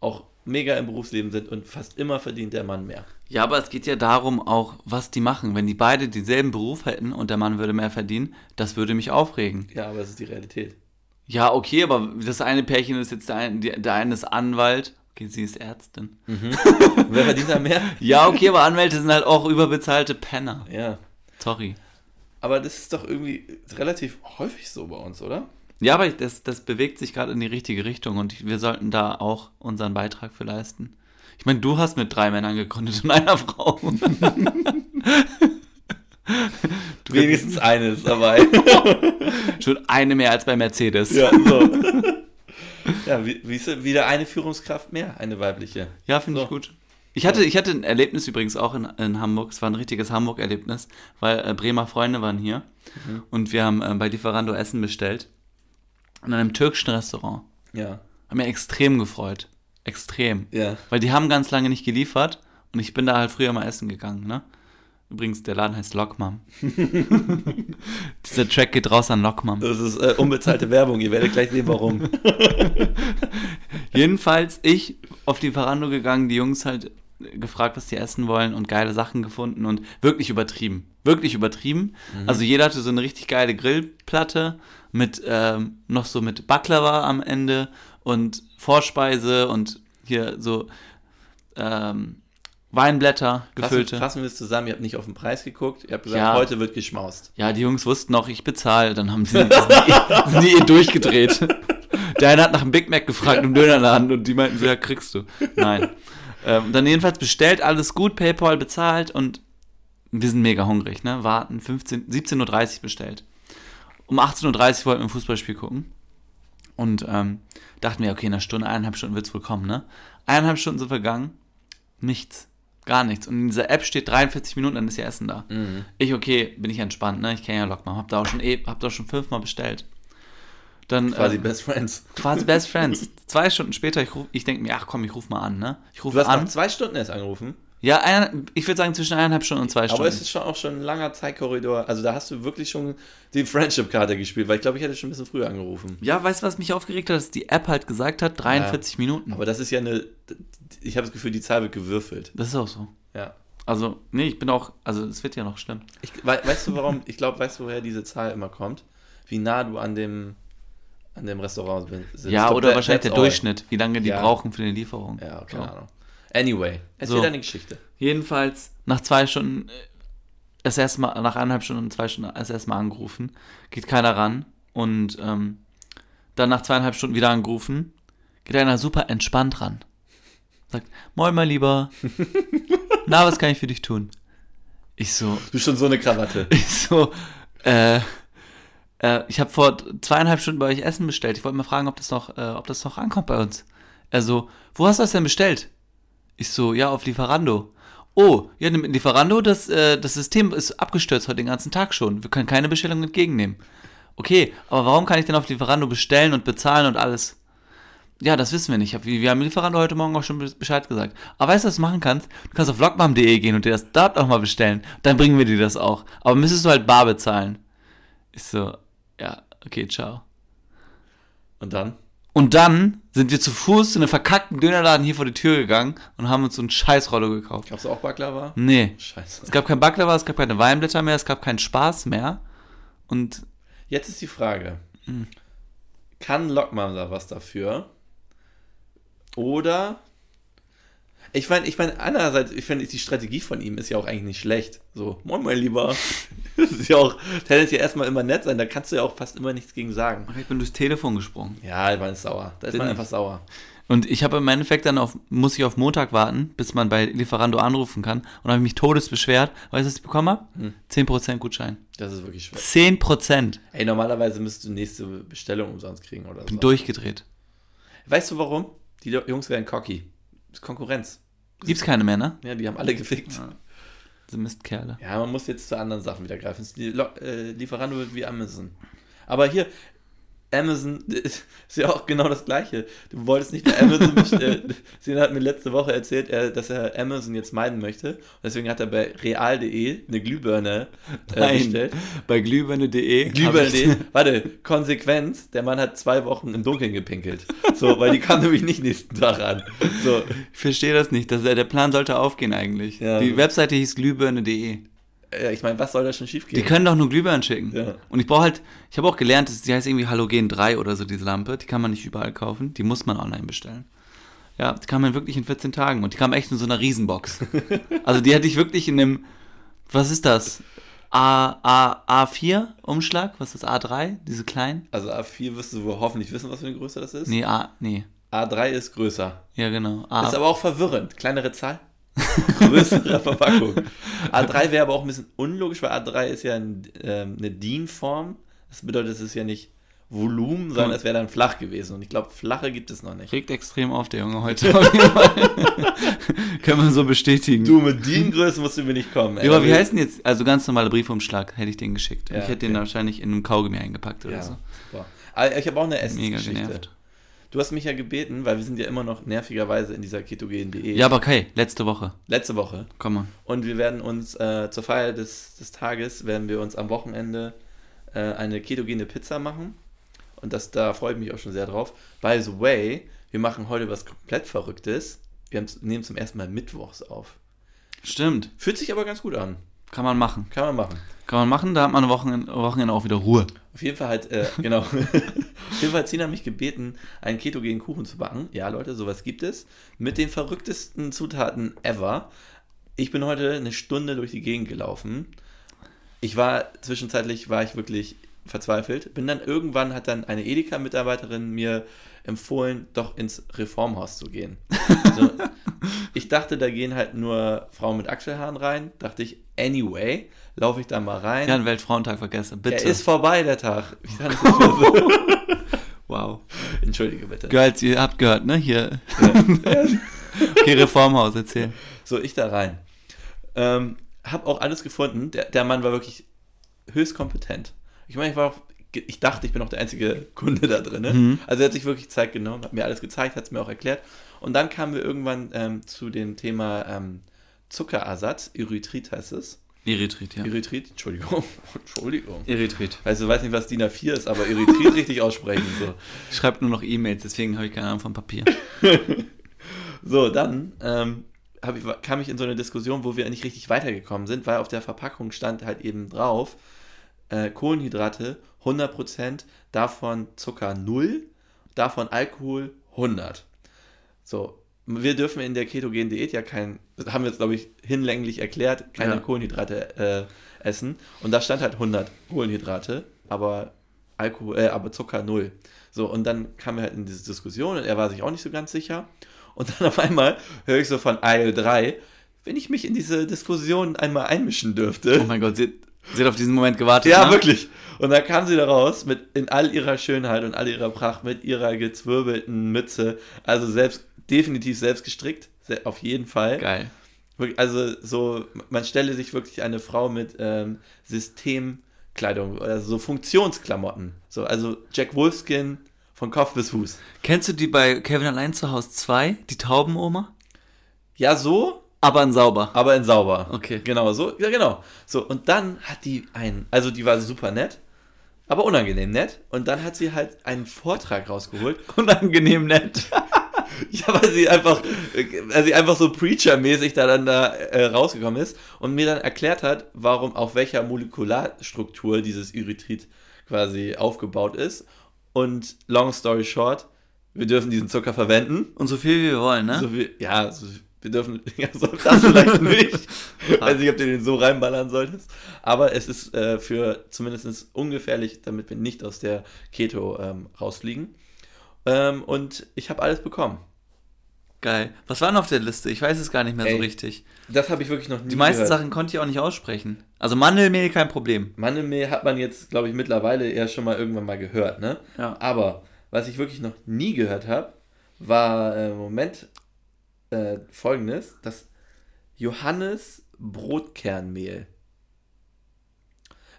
auch mega im Berufsleben sind und fast immer verdient der Mann mehr. Ja, aber es geht ja darum auch, was die machen. Wenn die beide denselben Beruf hätten und der Mann würde mehr verdienen, das würde mich aufregen. Ja, aber das ist die Realität. Ja, okay, aber das eine Pärchen ist jetzt der eine, der eine ist Anwalt. Okay, sie ist Ärztin. Und wer verdient da mehr? (laughs) Ja, okay, aber Anwälte sind halt auch überbezahlte Penner. Ja. Sorry. Aber das ist doch irgendwie relativ häufig so bei uns, oder? Ja, aber das, das bewegt sich gerade in die richtige Richtung und wir sollten da auch unseren Beitrag für leisten. Ich meine, du hast mit drei Männern gegründet und einer Frau. (laughs) Wenigstens eine ist dabei. (laughs) Schon eine mehr als bei Mercedes. ja, so. (laughs) Ja, wie, wie ist wieder eine Führungskraft mehr, eine weibliche. Ja, finde So. ich gut. Ich hatte, ich hatte ein Erlebnis übrigens auch in, in Hamburg. Es war ein richtiges Hamburg-Erlebnis, weil äh, Bremer Freunde waren hier und wir haben äh, bei Lieferando Essen bestellt. In einem türkischen Restaurant. Ja. Haben mir extrem gefreut. Extrem. Ja. Weil die haben ganz lange nicht geliefert und ich bin da halt früher mal essen gegangen, ne? Übrigens, der Laden heißt Lockmam. (laughs) Dieser Track geht raus an Lockmam. Das ist äh, unbezahlte Werbung, ihr werdet gleich sehen, warum. (laughs) Jedenfalls ich auf die Verando gegangen, die Jungs halt gefragt, was die essen wollen und geile Sachen gefunden und wirklich übertrieben. Wirklich übertrieben. Also jeder hatte so eine richtig geile Grillplatte mit ähm, noch so mit Baklava am Ende und Vorspeise und hier so ähm, Weinblätter Fassen, gefüllte. fassen wir es zusammen, ihr habt nicht auf den Preis geguckt, ihr habt gesagt, Ja. heute wird geschmaust. Ja, die Jungs wussten auch, ich bezahle. Dann haben sie (laughs) sind die, sind eh durchgedreht. (laughs) Der eine hat nach einem Big Mac gefragt im Dönerladen und die meinten so, ja, kriegst du. Nein. Ähm, dann jedenfalls bestellt, alles gut, PayPal bezahlt und wir sind mega hungrig, ne? Warten, 15, 17.30 Uhr bestellt. Um 18.30 Uhr wollten wir ein Fußballspiel gucken. Und ähm, dachten wir, okay, in einer Stunde, eineinhalb Stunden wird es wohl kommen, ne? Eineinhalb Stunden sind vergangen. Nichts. Gar nichts. Und in dieser App steht 43 Minuten, dann ist ja Essen da. Ich, okay, bin ich entspannt, ne? Ich kenne ja Lockman. Hab da auch schon, eh, hab da schon fünfmal bestellt. Dann Quasi ähm, Best Friends. quasi Best Friends. (laughs) Zwei Stunden später, ich, ruf, ich denke mir, ach komm, ich ruf mal an, ne? Ich Du rufe hast an. zwei Stunden erst angerufen. Ja, ein, ich würde sagen zwischen eineinhalb Stunden und zwei Aber Stunden. es ist schon auch schon ein langer Zeitkorridor. Also da hast du wirklich schon die Friendship-Karte gespielt, weil ich glaube, ich hätte schon ein bisschen früher angerufen. ja, weißt du, was mich aufgeregt hat? Dass die App halt gesagt hat, 43 Minuten. Aber das ist ja eine. Ich habe das Gefühl, die Zahl wird gewürfelt. Das ist auch so. Ja. Also, nee, ich bin auch, also es wird ja noch schlimm. Ich, wei- weißt du warum? Ich glaube, weißt du, woher diese Zahl immer kommt? Wie nah du an dem, an dem Restaurant. Ich ja, oder that- wahrscheinlich der. Durchschnitt, wie lange die Ja. brauchen für eine Lieferung. Ja, keine So. Ahnung. Anyway, erzähl So. deine Geschichte. Jedenfalls nach zwei Stunden, äh, das erste Mal, nach eineinhalb Stunden und zwei Stunden das erste Mal angerufen, geht keiner ran und ähm, dann nach zweieinhalb Stunden wieder angerufen, geht einer super entspannt ran. Sagt, moin mein Lieber, (laughs) na, was kann ich für dich tun? Ich so, Du bist schon so eine Krawatte. (laughs) ich so, äh, äh, ich habe vor zweieinhalb Stunden bei euch Essen bestellt. Ich wollte mal fragen, ob das noch, äh, ob das noch ankommt bei uns. Er so, wo hast du das denn bestellt? Ich so, ja, auf Lieferando. Oh, ja, mit Lieferando, das, äh, das System ist abgestürzt heute den ganzen Tag schon. Wir können keine Bestellung entgegennehmen. Okay, aber warum kann ich denn auf Lieferando bestellen und bezahlen und alles? Ja, das wissen wir nicht. Wir haben Lieferando heute Morgen auch schon be- Bescheid gesagt. Aber weißt du, was du machen kannst? Du kannst auf vlogmam.de gehen und dir das dort auch mal bestellen. Dann bringen wir dir das auch. Aber müsstest du halt bar bezahlen. Ich so, ja, okay, ciao. Und dann? Und dann sind wir zu Fuß zu einem verkackten Dönerladen hier vor die Tür gegangen und haben uns so ein Scheißrollo gekauft. Gab's auch Baklava? Nee. Scheiße. Es gab kein Baklava, es gab keine Weinblätter mehr, es gab keinen Spaß mehr. Und Jetzt ist die Frage: Hm. Kann Lockman da was dafür? Oder. Ich meine, ich meine, einerseits, ich finde, die Strategie von ihm ist ja auch eigentlich nicht schlecht. So, moin, mein Lieber. (laughs) Das ist ja auch, tendenziell erstmal immer nett sein, da kannst du ja auch fast immer nichts gegen sagen. ich bin durchs Telefon gesprungen. Ja, man ist sauer. Da ist Bin man ich. einfach sauer. Und ich habe im Endeffekt dann auf, muss ich auf Montag warten, bis man bei Lieferando anrufen kann. Und habe mich todes beschwert. Weißt du, was ich bekommen habe? 10% Gutschein. Das ist wirklich schwer. 10%. Ey, normalerweise müsstest du nächste Bestellung umsonst kriegen oder so. Bin durchgedreht. Weißt du warum? Die Jungs werden cocky. Das ist Konkurrenz. Gibt's keine mehr, ne? Ja, die haben alle gefickt. Ja. Diese Mistkerle. Ja, man muss jetzt zu anderen Sachen wieder greifen. Die Lo äh, Lieferando wird wie Amazon. Aber hier, Amazon (laughs) ist ja auch genau das Gleiche. Du wolltest nicht bei Amazon bestellen. (laughs) Sina hat mir letzte Woche erzählt, er, dass er Amazon jetzt meiden möchte. Und deswegen hat er bei real.de eine Glühbirne äh, bestellt. Bei glühbirne.de. Glühbirne.de. Warte, Konsequenz, der Mann hat zwei Wochen im Dunkeln gepinkelt. So, weil die kam (laughs) nämlich nicht nächsten Tag an. So, Ich verstehe das nicht. Das, der Plan sollte aufgehen eigentlich. Ja. Die Webseite hieß glühbirne.de. ich meine, was soll da schon schief Die gehen? können doch nur Glühbirnen schicken. Ja. Und ich brauche halt, ich habe auch gelernt, dass die heißt irgendwie Halogen 3 oder so, diese Lampe. Die kann man nicht überall kaufen. Die muss man online bestellen. Ja, die kam man wirklich in 14 Tagen. Und die kam echt in so einer Riesenbox. (laughs) also die hatte ich wirklich in einem, was ist das? A, A, A4 Umschlag? Was ist das? A3? Diese kleinen? Also A4 wirst du wohl hoffentlich wissen, was für eine Größe das ist. Nee, A, nee. A3 ist größer. Ja, genau. A, Ist aber auch verwirrend. Kleinere Zahl? (laughs) größerer (laughs) Verpackung. A3 wäre aber auch ein bisschen unlogisch, weil A3 ist ja ein, ähm, eine DIN-Form. Das bedeutet, es ist ja nicht Volumen, sondern es wäre dann flach gewesen. Und ich glaube, flache gibt es noch nicht. Regt extrem auf, der Junge heute. (laughs) Können wir so bestätigen. Du, mit DIN-Größe musst du mir nicht kommen. ey. ja, aber wie heißt denn jetzt? Also ganz normaler Briefumschlag hätte ich den geschickt. Ja, ich hätte den okay. wahrscheinlich in einem Kaugummi eingepackt oder Ja, so. super. Aber ich habe auch eine Mega Essensgeschichte. genervt. Du hast mich ja gebeten, weil wir sind ja immer noch nervigerweise in dieser ketogen.de. Ja, aber okay, letzte Woche. Letzte Woche. Komm mal. Und wir werden uns äh, zur Feier des, des Tages, werden wir uns am Wochenende äh, eine ketogene Pizza machen. Und das, da freue ich mich auch schon sehr drauf. By the way, wir machen heute was komplett Verrücktes. Wir haben, nehmen zum ersten Mal mittwochs auf. Stimmt. Fühlt sich aber ganz gut an. Kann man machen. Kann man machen. Kann man machen, da hat man am Wochenende, Wochenende auch wieder Ruhe. Auf jeden Fall hat, äh, (laughs) genau. (laughs) Auf jeden Fall hat Sina mich gebeten, einen ketogenen Kuchen zu backen. Ja, Leute, sowas gibt es. Mit den verrücktesten Zutaten ever. Ich bin heute eine Stunde durch die Gegend gelaufen. Ich war, zwischenzeitlich war ich wirklich verzweifelt. Bin dann irgendwann, hat dann eine Edeka-Mitarbeiterin mir empfohlen, doch ins Reformhaus zu gehen. (laughs) So, ich dachte, da gehen halt nur Frauen mit Achselhaaren rein. Dachte ich, anyway, laufe ich da mal rein. Ja, einen Weltfrauentag vergessen. Bitte. Er ist vorbei, der Tag. (laughs) Wow. Entschuldige bitte. Girls, ihr habt gehört, ne? Hier. (laughs) (laughs) okay, Reformhaus, erzähl. So, ich da rein. Ähm, hab auch alles gefunden. Der, der Mann war wirklich höchst kompetent. Ich meine, ich war auch, ich dachte, ich bin auch der einzige (laughs) Kunde da drin. Ne? Mhm. Also er hat sich wirklich Zeit genommen, hat mir alles gezeigt, hat es mir auch erklärt. Und dann kamen wir irgendwann ähm, zu dem Thema ähm, Zuckerersatz. Erythrit heißt es. Erythrit, ja. Erythrit, Entschuldigung. (laughs) Entschuldigung. Erythrit. Also, ich weiß nicht, was DIN A4 ist, aber Erythrit richtig aussprechen. So. (laughs) Schreibt nur noch E-Mails, deswegen habe ich keine Ahnung von Papier. So, dann ähm, ich, kam ich in so eine Diskussion, wo wir nicht richtig weitergekommen sind, weil auf der Verpackung stand halt eben drauf, äh, Kohlenhydrate 100%, davon Zucker 0, davon Alkohol 100. So, wir dürfen in der ketogenen Diät ja kein, das haben wir jetzt glaube ich hinlänglich erklärt, keine Ja. Kohlenhydrate äh, essen. Und da stand halt 100 Kohlenhydrate, aber Alkohol, äh, aber Zucker 0. So, und dann kam er halt in diese Diskussion und er war sich auch nicht so ganz sicher. Und dann auf einmal höre ich so von Aisle 3, wenn ich mich in diese Diskussion einmal einmischen dürfte. Oh mein Gott, sie, sie hat auf diesen Moment gewartet. Ja, ne? wirklich. Und dann kam sie da raus mit in all ihrer Schönheit und all ihrer Pracht, mit ihrer gezwirbelten Mütze. Also selbst, definitiv selbst gestrickt, auf jeden Fall. Geil. Also so, man stelle sich wirklich eine Frau mit ähm, Systemkleidung, also so Funktionsklamotten. So, also Jack Wolfskin von Kopf bis Fuß. Kennst du die bei Kevin allein zu Hause 2, die Taubenoma? Ja, so, Aber in sauber. aber in sauber. Okay. Genau, so, ja, genau. So, und dann hat die einen, also die war super nett, aber unangenehm nett. Und dann hat sie halt einen Vortrag rausgeholt. (laughs) Unangenehm nett. (laughs) Ja, weil sie einfach, weil sie einfach so Preacher-mäßig da dann da äh, rausgekommen ist und mir dann erklärt hat, warum, auf welcher Molekularstruktur dieses Erythrit quasi aufgebaut ist. Und long story short, wir dürfen diesen Zucker verwenden. Und so viel wie wir wollen, ne? So viel, ja, so, wir dürfen, (laughs) ja, so, das vielleicht (laughs) nicht. Ich weiß nicht, ob du den so reinballern solltest. Aber es ist äh, für zumindest ungefährlich, damit wir nicht aus der Keto ähm, rausfliegen. Ähm, und ich habe alles bekommen. Geil. Was war denn auf der Liste? Ich weiß es gar nicht mehr Ey, so richtig. Das habe ich wirklich noch nie Die meisten gehört. Sachen konnte ich auch nicht aussprechen. Also Mandelmehl kein Problem. Mandelmehl hat man jetzt, glaube ich, mittlerweile eher schon mal irgendwann mal gehört, ne? Ja. Aber was ich wirklich noch nie gehört habe, war äh, Moment äh, folgendes: das Johannes Brotkernmehl.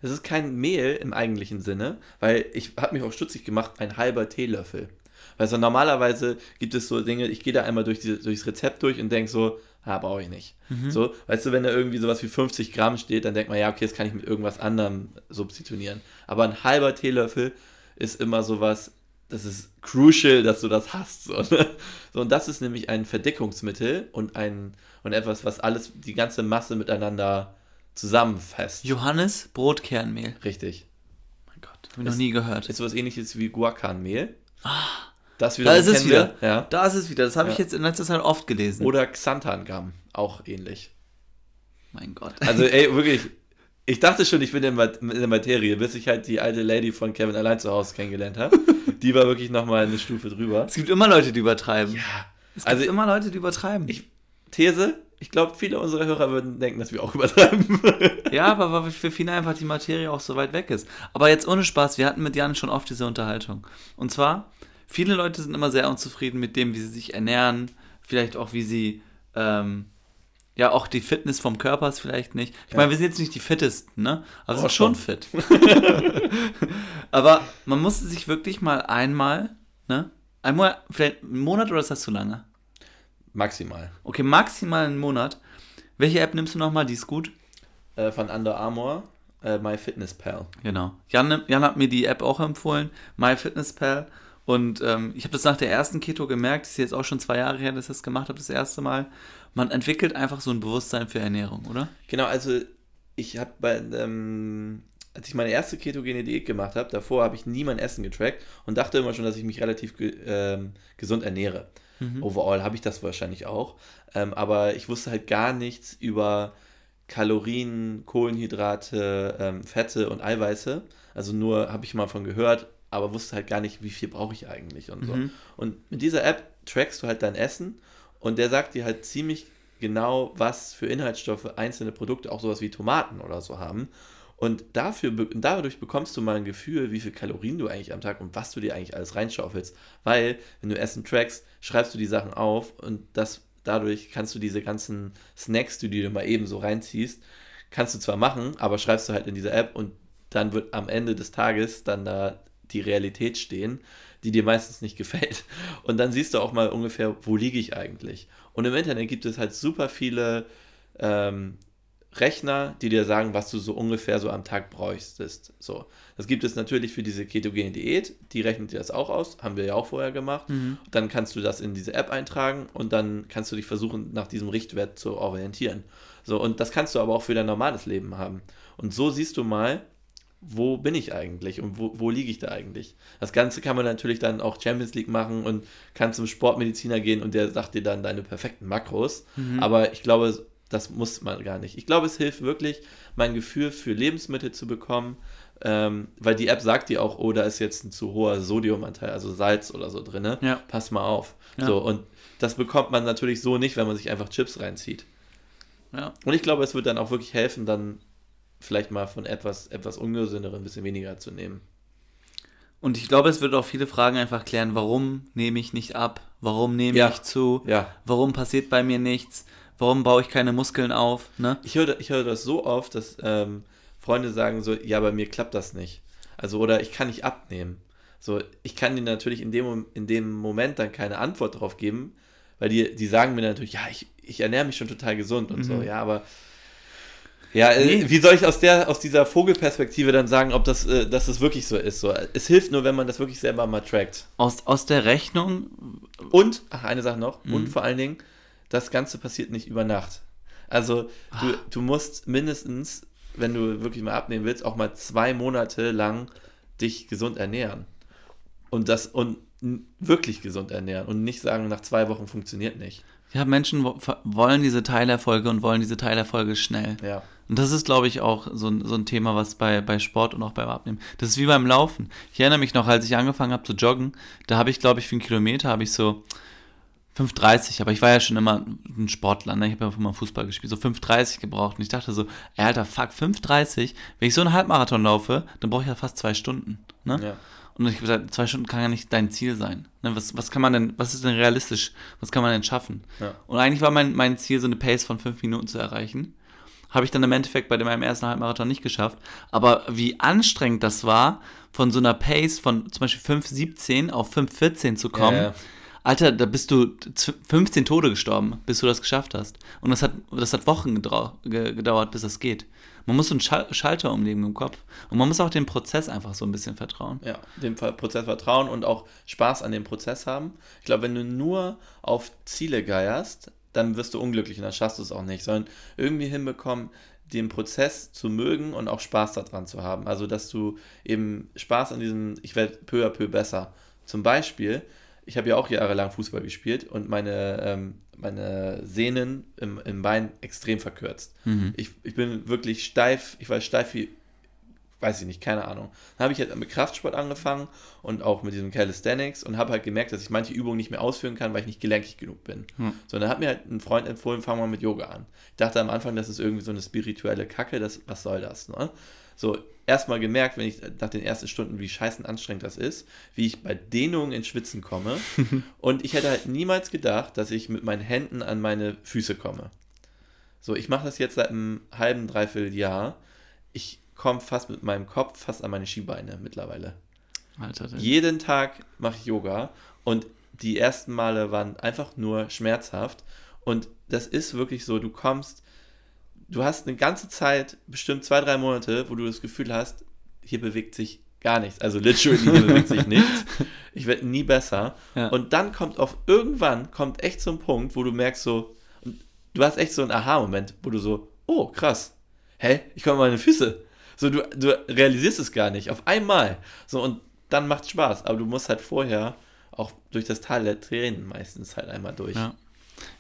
Es ist kein Mehl im eigentlichen Sinne, weil ich habe mich auch stutzig gemacht, ein halber Teelöffel. Weil so normalerweise gibt es so Dinge, ich gehe da einmal durch die, durchs Rezept durch und denke so, ah, brauche ich nicht. So, weißt du, wenn da irgendwie sowas wie 50 Gramm steht, dann denkt man, ja, okay, das kann ich mit irgendwas anderem substituieren. Aber ein halber Teelöffel ist immer sowas, das ist crucial, dass du das hast. So, ne? so und das ist nämlich ein Verdickungsmittel und ein und etwas, was alles, die ganze Masse miteinander zusammenfasst. Johannes Brotkernmehl. Richtig. Mein Gott, hab ich noch nie gehört. Ist sowas ähnliches wie Guacanmehl. Das Da ist es wieder. Ja. Da ist es wieder. Das habe ich Ja. jetzt in letzter Zeit oft gelesen. Oder Xanthan-Gramm, auch ähnlich. mein Gott. Also, ey, (laughs) wirklich, ich dachte schon, ich bin in der Materie, bis ich halt die alte Lady von Kevin allein zu Hause kennengelernt habe. Die war wirklich nochmal eine Stufe drüber. es gibt immer Leute, die übertreiben. Ja. Es gibt Also, immer Leute, die übertreiben. ich, These, Ich glaube, viele unserer Hörer würden denken, dass wir auch übertreiben. (laughs) ja, aber weil für viele einfach die Materie auch so weit weg ist. Aber jetzt ohne Spaß, wir hatten mit Jan schon oft diese Unterhaltung. Und zwar, viele Leute sind immer sehr unzufrieden mit dem, wie sie sich ernähren, vielleicht auch wie sie, ähm, ja, auch die Fitness vom Körper ist vielleicht nicht. Ich ja. meine, wir sind jetzt nicht die fittesten, ne? Aber oh, sind schon fit. (laughs) aber man musste sich wirklich mal einmal, ne? Einmal, vielleicht einen Monat oder ist das zu lange? Maximal. Okay, maximal einen Monat. Welche App nimmst du nochmal? Die ist gut. Äh, von Under Armour, äh, MyFitnessPal. Genau. Jan, Jan hat mir die App auch empfohlen, MyFitnessPal. Und ähm, ich habe das nach der ersten Keto gemerkt, das ist jetzt auch schon zwei Jahre her, dass ich das gemacht habe, das erste Mal. Man entwickelt einfach so ein Bewusstsein für Ernährung, oder? Genau, also ich habe bei, ähm, als ich meine erste ketogene Diät gemacht habe, davor habe ich nie mein Essen getrackt und dachte immer schon, dass ich mich relativ ge ähm, gesund ernähre. Mhm. Overall habe ich das wahrscheinlich auch. Ähm, aber ich wusste halt gar nichts über Kalorien, Kohlenhydrate, ähm, Fette und Eiweiße. Also nur habe ich mal von gehört, aber wusste halt gar nicht, wie viel brauche ich eigentlich und so. Mhm. Und mit dieser App trackst du halt dein Essen und der sagt dir halt ziemlich genau, was für Inhaltsstoffe einzelne Produkte, auch sowas wie Tomaten oder so haben. Und dafür, dadurch bekommst du mal ein Gefühl, wie viel Kalorien du eigentlich am Tag und was du dir eigentlich alles reinschaufelst. Weil, wenn du Essen trackst, schreibst du die Sachen auf und das, dadurch kannst du diese ganzen Snacks, die du dir mal eben so reinziehst, kannst du zwar machen, aber schreibst du halt in dieser App und dann wird am Ende des Tages dann da die Realität stehen, die dir meistens nicht gefällt. Und dann siehst du auch mal ungefähr, wo liege ich eigentlich. Und im Internet gibt es halt super viele ähm, Rechner, die dir sagen, was du so ungefähr so am Tag bräuchtest. So. Das gibt es natürlich für diese ketogene Diät, die rechnet dir das auch aus, haben wir ja auch vorher gemacht. Mhm. Dann kannst du das in diese App eintragen und dann kannst du dich versuchen, nach diesem Richtwert zu orientieren. So, und das kannst du aber auch für dein normales Leben haben. Und so siehst du mal, wo bin ich eigentlich und wo, wo liege ich da eigentlich? Das Ganze kann man natürlich dann auch Champions League machen und kann zum Sportmediziner gehen und der sagt dir dann deine perfekten Makros. Mhm. Aber ich glaube, das muss man gar nicht. Ich glaube, es hilft wirklich, mein Gefühl für Lebensmittel zu bekommen, ähm, weil die App sagt dir auch, oh, da ist jetzt ein zu hoher Sodiumanteil, also Salz oder so drin. Ja. Pass mal auf. Ja. So, und das bekommt man natürlich so nicht, wenn man sich einfach Chips reinzieht. Ja. Und ich glaube, es wird dann auch wirklich helfen, dann vielleicht mal von etwas, etwas ungesünderen ein bisschen weniger zu nehmen. Und ich glaube, es wird auch viele Fragen einfach klären, warum nehme ich nicht ab? Warum nehme ja. ich zu? Ja. Warum passiert bei mir nichts? Warum baue ich keine Muskeln auf? Ne? Ich höre ich hör das so oft, dass ähm, Freunde sagen so, ja, bei mir klappt das nicht. Also, oder ich kann nicht abnehmen. So, ich kann dir natürlich in dem, in dem Moment dann keine Antwort darauf geben, weil die, die sagen mir natürlich, ja, ich, ich ernähre mich schon total gesund und mhm. so, ja, aber ja, äh, nee. wie soll ich aus der aus dieser Vogelperspektive dann sagen, ob das, äh, dass das wirklich so ist? So, es hilft nur, wenn man das wirklich selber mal trackt. Aus, aus der Rechnung. Und, ach, eine Sache noch, mhm. und vor allen Dingen, das Ganze passiert nicht über Nacht. Also du, ah. du musst mindestens, wenn du wirklich mal abnehmen willst, auch mal zwei Monate lang dich gesund ernähren. Und das und wirklich gesund ernähren und nicht sagen, nach zwei Wochen funktioniert nicht. Ja, Menschen wollen diese Teilerfolge und wollen diese Teilerfolge schnell. Ja. Und das ist, glaube ich, auch so, so ein Thema, was bei, bei Sport und auch beim Abnehmen. Das ist wie beim Laufen. Ich erinnere mich noch, als ich angefangen habe zu joggen, da habe ich, glaube ich, für einen Kilometer habe ich so 5,30, aber ich war ja schon immer ein Sportler, ne? ich habe ja immer Fußball gespielt, so 5,30 gebraucht. Und ich dachte so, ey, Alter, fuck, 5,30, wenn ich so einen Halbmarathon laufe, dann brauche ich ja fast zwei Stunden. Ne? Ja. Und ich habe gesagt, zwei Stunden kann ja nicht dein Ziel sein. Ne? Was, was kann man denn, was ist denn realistisch? Was kann man denn schaffen? Ja. Und eigentlich war mein, mein Ziel, so eine Pace von fünf Minuten zu erreichen. Habe ich dann im Endeffekt bei meinem ersten Halbmarathon nicht geschafft. Aber wie anstrengend das war, von so einer Pace von zum Beispiel 5,17 auf 5,14 zu kommen. Ja Alter, da bist du 15 Tode gestorben, bis du das geschafft hast. Und das hat, das hat Wochen gedauert, bis das geht. Man muss so einen Schalter umlegen im Kopf. Und man muss auch dem Prozess einfach so ein bisschen vertrauen. Ja, dem Prozess vertrauen und auch Spaß an dem Prozess haben. Ich glaube, wenn du nur auf Ziele geierst, dann wirst du unglücklich und dann schaffst du es auch nicht, sondern irgendwie hinbekommen, den Prozess zu mögen und auch Spaß daran zu haben. Also, dass du eben Spaß an diesem, ich werde peu à peu besser. Zum Beispiel, ich habe ja auch jahrelang Fußball gespielt und meine, ähm, meine Sehnen im, im Bein extrem verkürzt. Mhm. Ich, ich bin wirklich steif, ich war steif wie, weiß ich nicht, keine Ahnung. Dann habe ich halt mit Kraftsport angefangen und auch mit diesem Calisthenics und habe halt gemerkt, dass ich manche Übungen nicht mehr ausführen kann, weil ich nicht gelenkig genug bin. Hm. So, dann hat mir halt ein Freund empfohlen, fang mal mit Yoga an. Ich dachte am Anfang, das ist irgendwie so eine spirituelle Kacke, das, was soll das, ne? So, erstmal gemerkt, wenn ich nach den ersten Stunden, wie scheißen anstrengend das ist, wie ich bei Dehnungen ins Schwitzen komme. (laughs) und ich hätte halt niemals gedacht, dass ich mit meinen Händen an meine Füße komme. So, ich mache das jetzt seit einem halben, dreiviertel Jahr. Ich komme fast mit meinem Kopf fast an meine Skibeine mittlerweile. Alter, das- Jeden Tag mache ich Yoga und die ersten Male waren einfach nur schmerzhaft. Und das ist wirklich so, du kommst, du hast eine ganze Zeit, bestimmt zwei, drei Monate, wo du das Gefühl hast, hier bewegt sich gar nichts. Also literally, hier bewegt sich nichts. (laughs) Ich werde nie besser. Ja. Und dann kommt auf irgendwann, kommt echt so ein Punkt, wo du merkst so, du hast echt so einen Aha-Moment, wo du so, oh, krass. Hä? Ich komme meine Füße. So, du, du realisierst es gar nicht. Auf einmal. So, und dann macht Spaß. Aber du musst halt vorher auch durch das Tal der Tränen meistens halt einmal durch. Ja.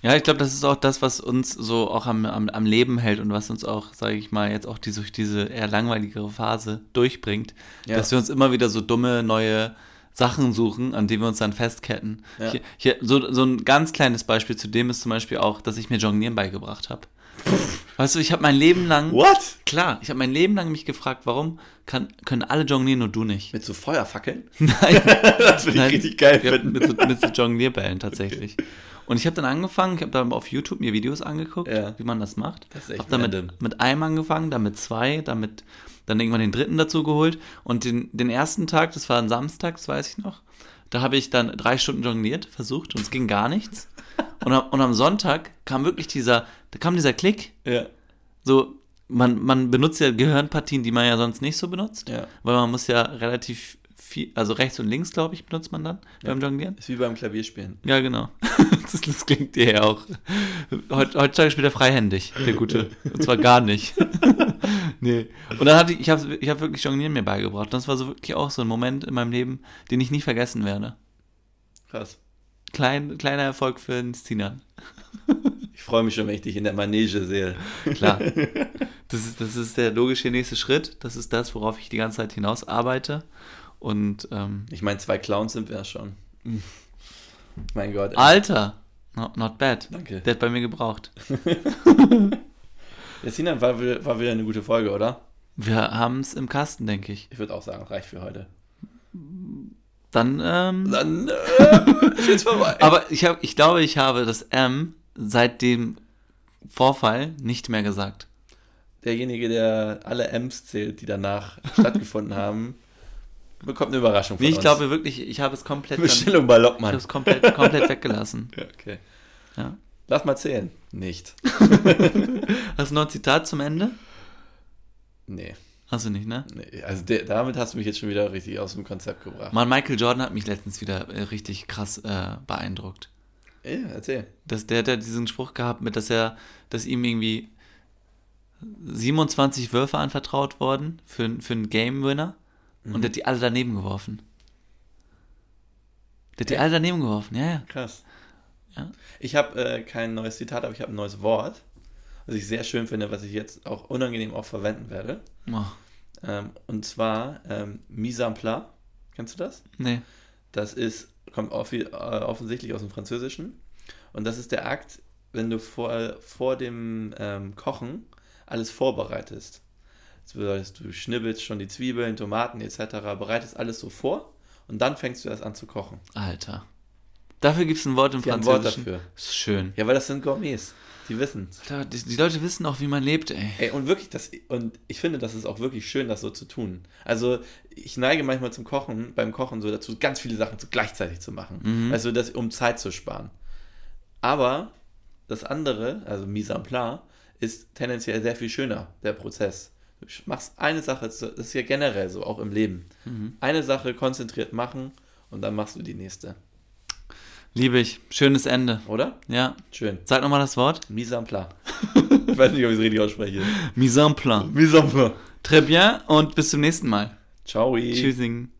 Ja, ich glaube, das ist auch das, was uns so auch am, am, am Leben hält und was uns auch, sage ich mal, jetzt auch durch diese eher langweiligere Phase durchbringt, Ja. dass wir uns immer wieder so dumme neue Sachen suchen, an denen wir uns dann festketten. Ja. Hier, hier, so, so ein ganz kleines Beispiel zu dem ist zum Beispiel auch, dass ich mir Jonglieren beigebracht habe. (laughs) Weißt du, ich habe mein Leben lang, What? klar, ich habe mein Leben lang mich gefragt, warum kann, können alle jonglieren, nur du nicht? Mit so Feuerfackeln? (laughs) Nein. (laughs) Das würde ich richtig geil finden. mit, so, mit so Jonglierbällen (laughs) tatsächlich. Und ich habe dann angefangen, ich habe dann auf YouTube mir Videos angeguckt, Ja. wie man das macht. Das ist echt habe dann random. mit, mit einem angefangen, dann mit zwei, dann, mit, dann irgendwann den dritten dazu geholt. Und den, den ersten Tag, das war ein Samstag, das weiß ich noch, da habe ich dann drei Stunden jongliert, versucht und es ging gar nichts. Und am, und am Sonntag kam wirklich dieser, da kam dieser Klick, Ja. so, man, man benutzt ja Gehirnpartien, die man ja sonst nicht so benutzt. Ja. Weil man muss ja relativ viel, also rechts und links, glaube ich, benutzt man dann beim Jonglieren. Ist wie beim Klavierspielen. Ja, genau. (laughs) Das, das klingt dir ja auch. Heut, heutzutage spielt er freihändig, der Gute. Und zwar gar nicht. (laughs) nee. Und dann hatte ich, ich habe ich hab wirklich Jonglieren mir beigebracht. Das war so wirklich auch so ein Moment in meinem Leben, den ich nie vergessen werde. Krass. Klein, kleiner Erfolg für den Sinan. Ich freue mich schon, wenn ich dich in der Manege sehe. Klar. (laughs) Das ist, das ist der logische nächste Schritt. Das ist das, worauf ich die ganze Zeit hinaus arbeite. Und ähm, Ich meine, zwei Clowns sind wir ja schon. Mein Gott. ey. Alter, not, not bad. Danke. Der hat bei mir gebraucht. (laughs) Der Sinan war, war wieder eine gute Folge, oder? Wir haben es im Kasten, denke ich. Ich würde auch sagen, reicht für heute. Dann, ähm, Dann äh, (laughs) ist vorbei. aber ich, hab, ich glaube, ich habe das M seit dem Vorfall nicht mehr gesagt. Derjenige, der alle M's zählt, die danach (laughs) stattgefunden haben, bekommt eine Überraschung von Nee, ich uns. glaube wirklich, ich habe es komplett, ich Bestellung bei habe Lockmann. es komplett, komplett weggelassen. (laughs) Ja, okay. Ja. Lass mal zählen. Nicht. Hast du noch ein Zitat zum Ende? Nee. Hast du nicht, ne? nee. Also der, damit hast du mich jetzt schon wieder richtig aus dem Konzept gebracht. Mann, Michael Jordan hat mich letztens wieder äh, richtig krass äh, beeindruckt. Ja, erzähl. Das, der hat ja diesen Spruch gehabt, mit dass er, dass ihm irgendwie 27 Würfe anvertraut worden für, für einen Game-Winner und der hat die alle daneben geworfen. Der hat die alle daneben geworfen, ja, ja. Krass. Ja. Ich habe äh, kein neues Zitat, aber ich habe ein neues Wort, was ich sehr schön finde, was ich jetzt auch unangenehm auch verwenden werde. Oh, Ähm, und zwar ähm, Mise en place. Kennst du das? nee. Das ist, kommt offi äh, offensichtlich aus dem Französischen. Und das ist der Akt, wenn du vor, vor dem ähm, Kochen alles vorbereitest. Das bedeutet, du schnibbelst schon die Zwiebeln, Tomaten etc., bereitest alles so vor und dann fängst du erst an zu kochen. Alter. Dafür gibt es ein Wort im Die haben ein Wort Französischen. dafür. Ist schön. Ja, weil das sind Gourmets. Die wissen die, die Leute wissen auch, wie man lebt, ey. Ey, und wirklich, das, und ich finde, das ist auch wirklich schön, das so zu tun. Also, ich neige manchmal zum Kochen, beim Kochen so dazu, ganz viele Sachen so gleichzeitig zu machen. Mhm. Also, das, um Zeit zu sparen. Aber das andere, also Mise en place, ist tendenziell sehr viel schöner, der Prozess. Du machst eine Sache, zu- das ist ja generell so, auch im Leben. Mhm. Eine Sache konzentriert machen und dann machst du die nächste. Liebe ich. Schönes Ende. Oder? Ja. Schön. Sag nochmal das Wort. Mise en place. (laughs) ich weiß nicht, ob ich es richtig ausspreche. Mise en place. Mise en place. Très bien und bis zum nächsten Mal. Ciao. Tschüssing.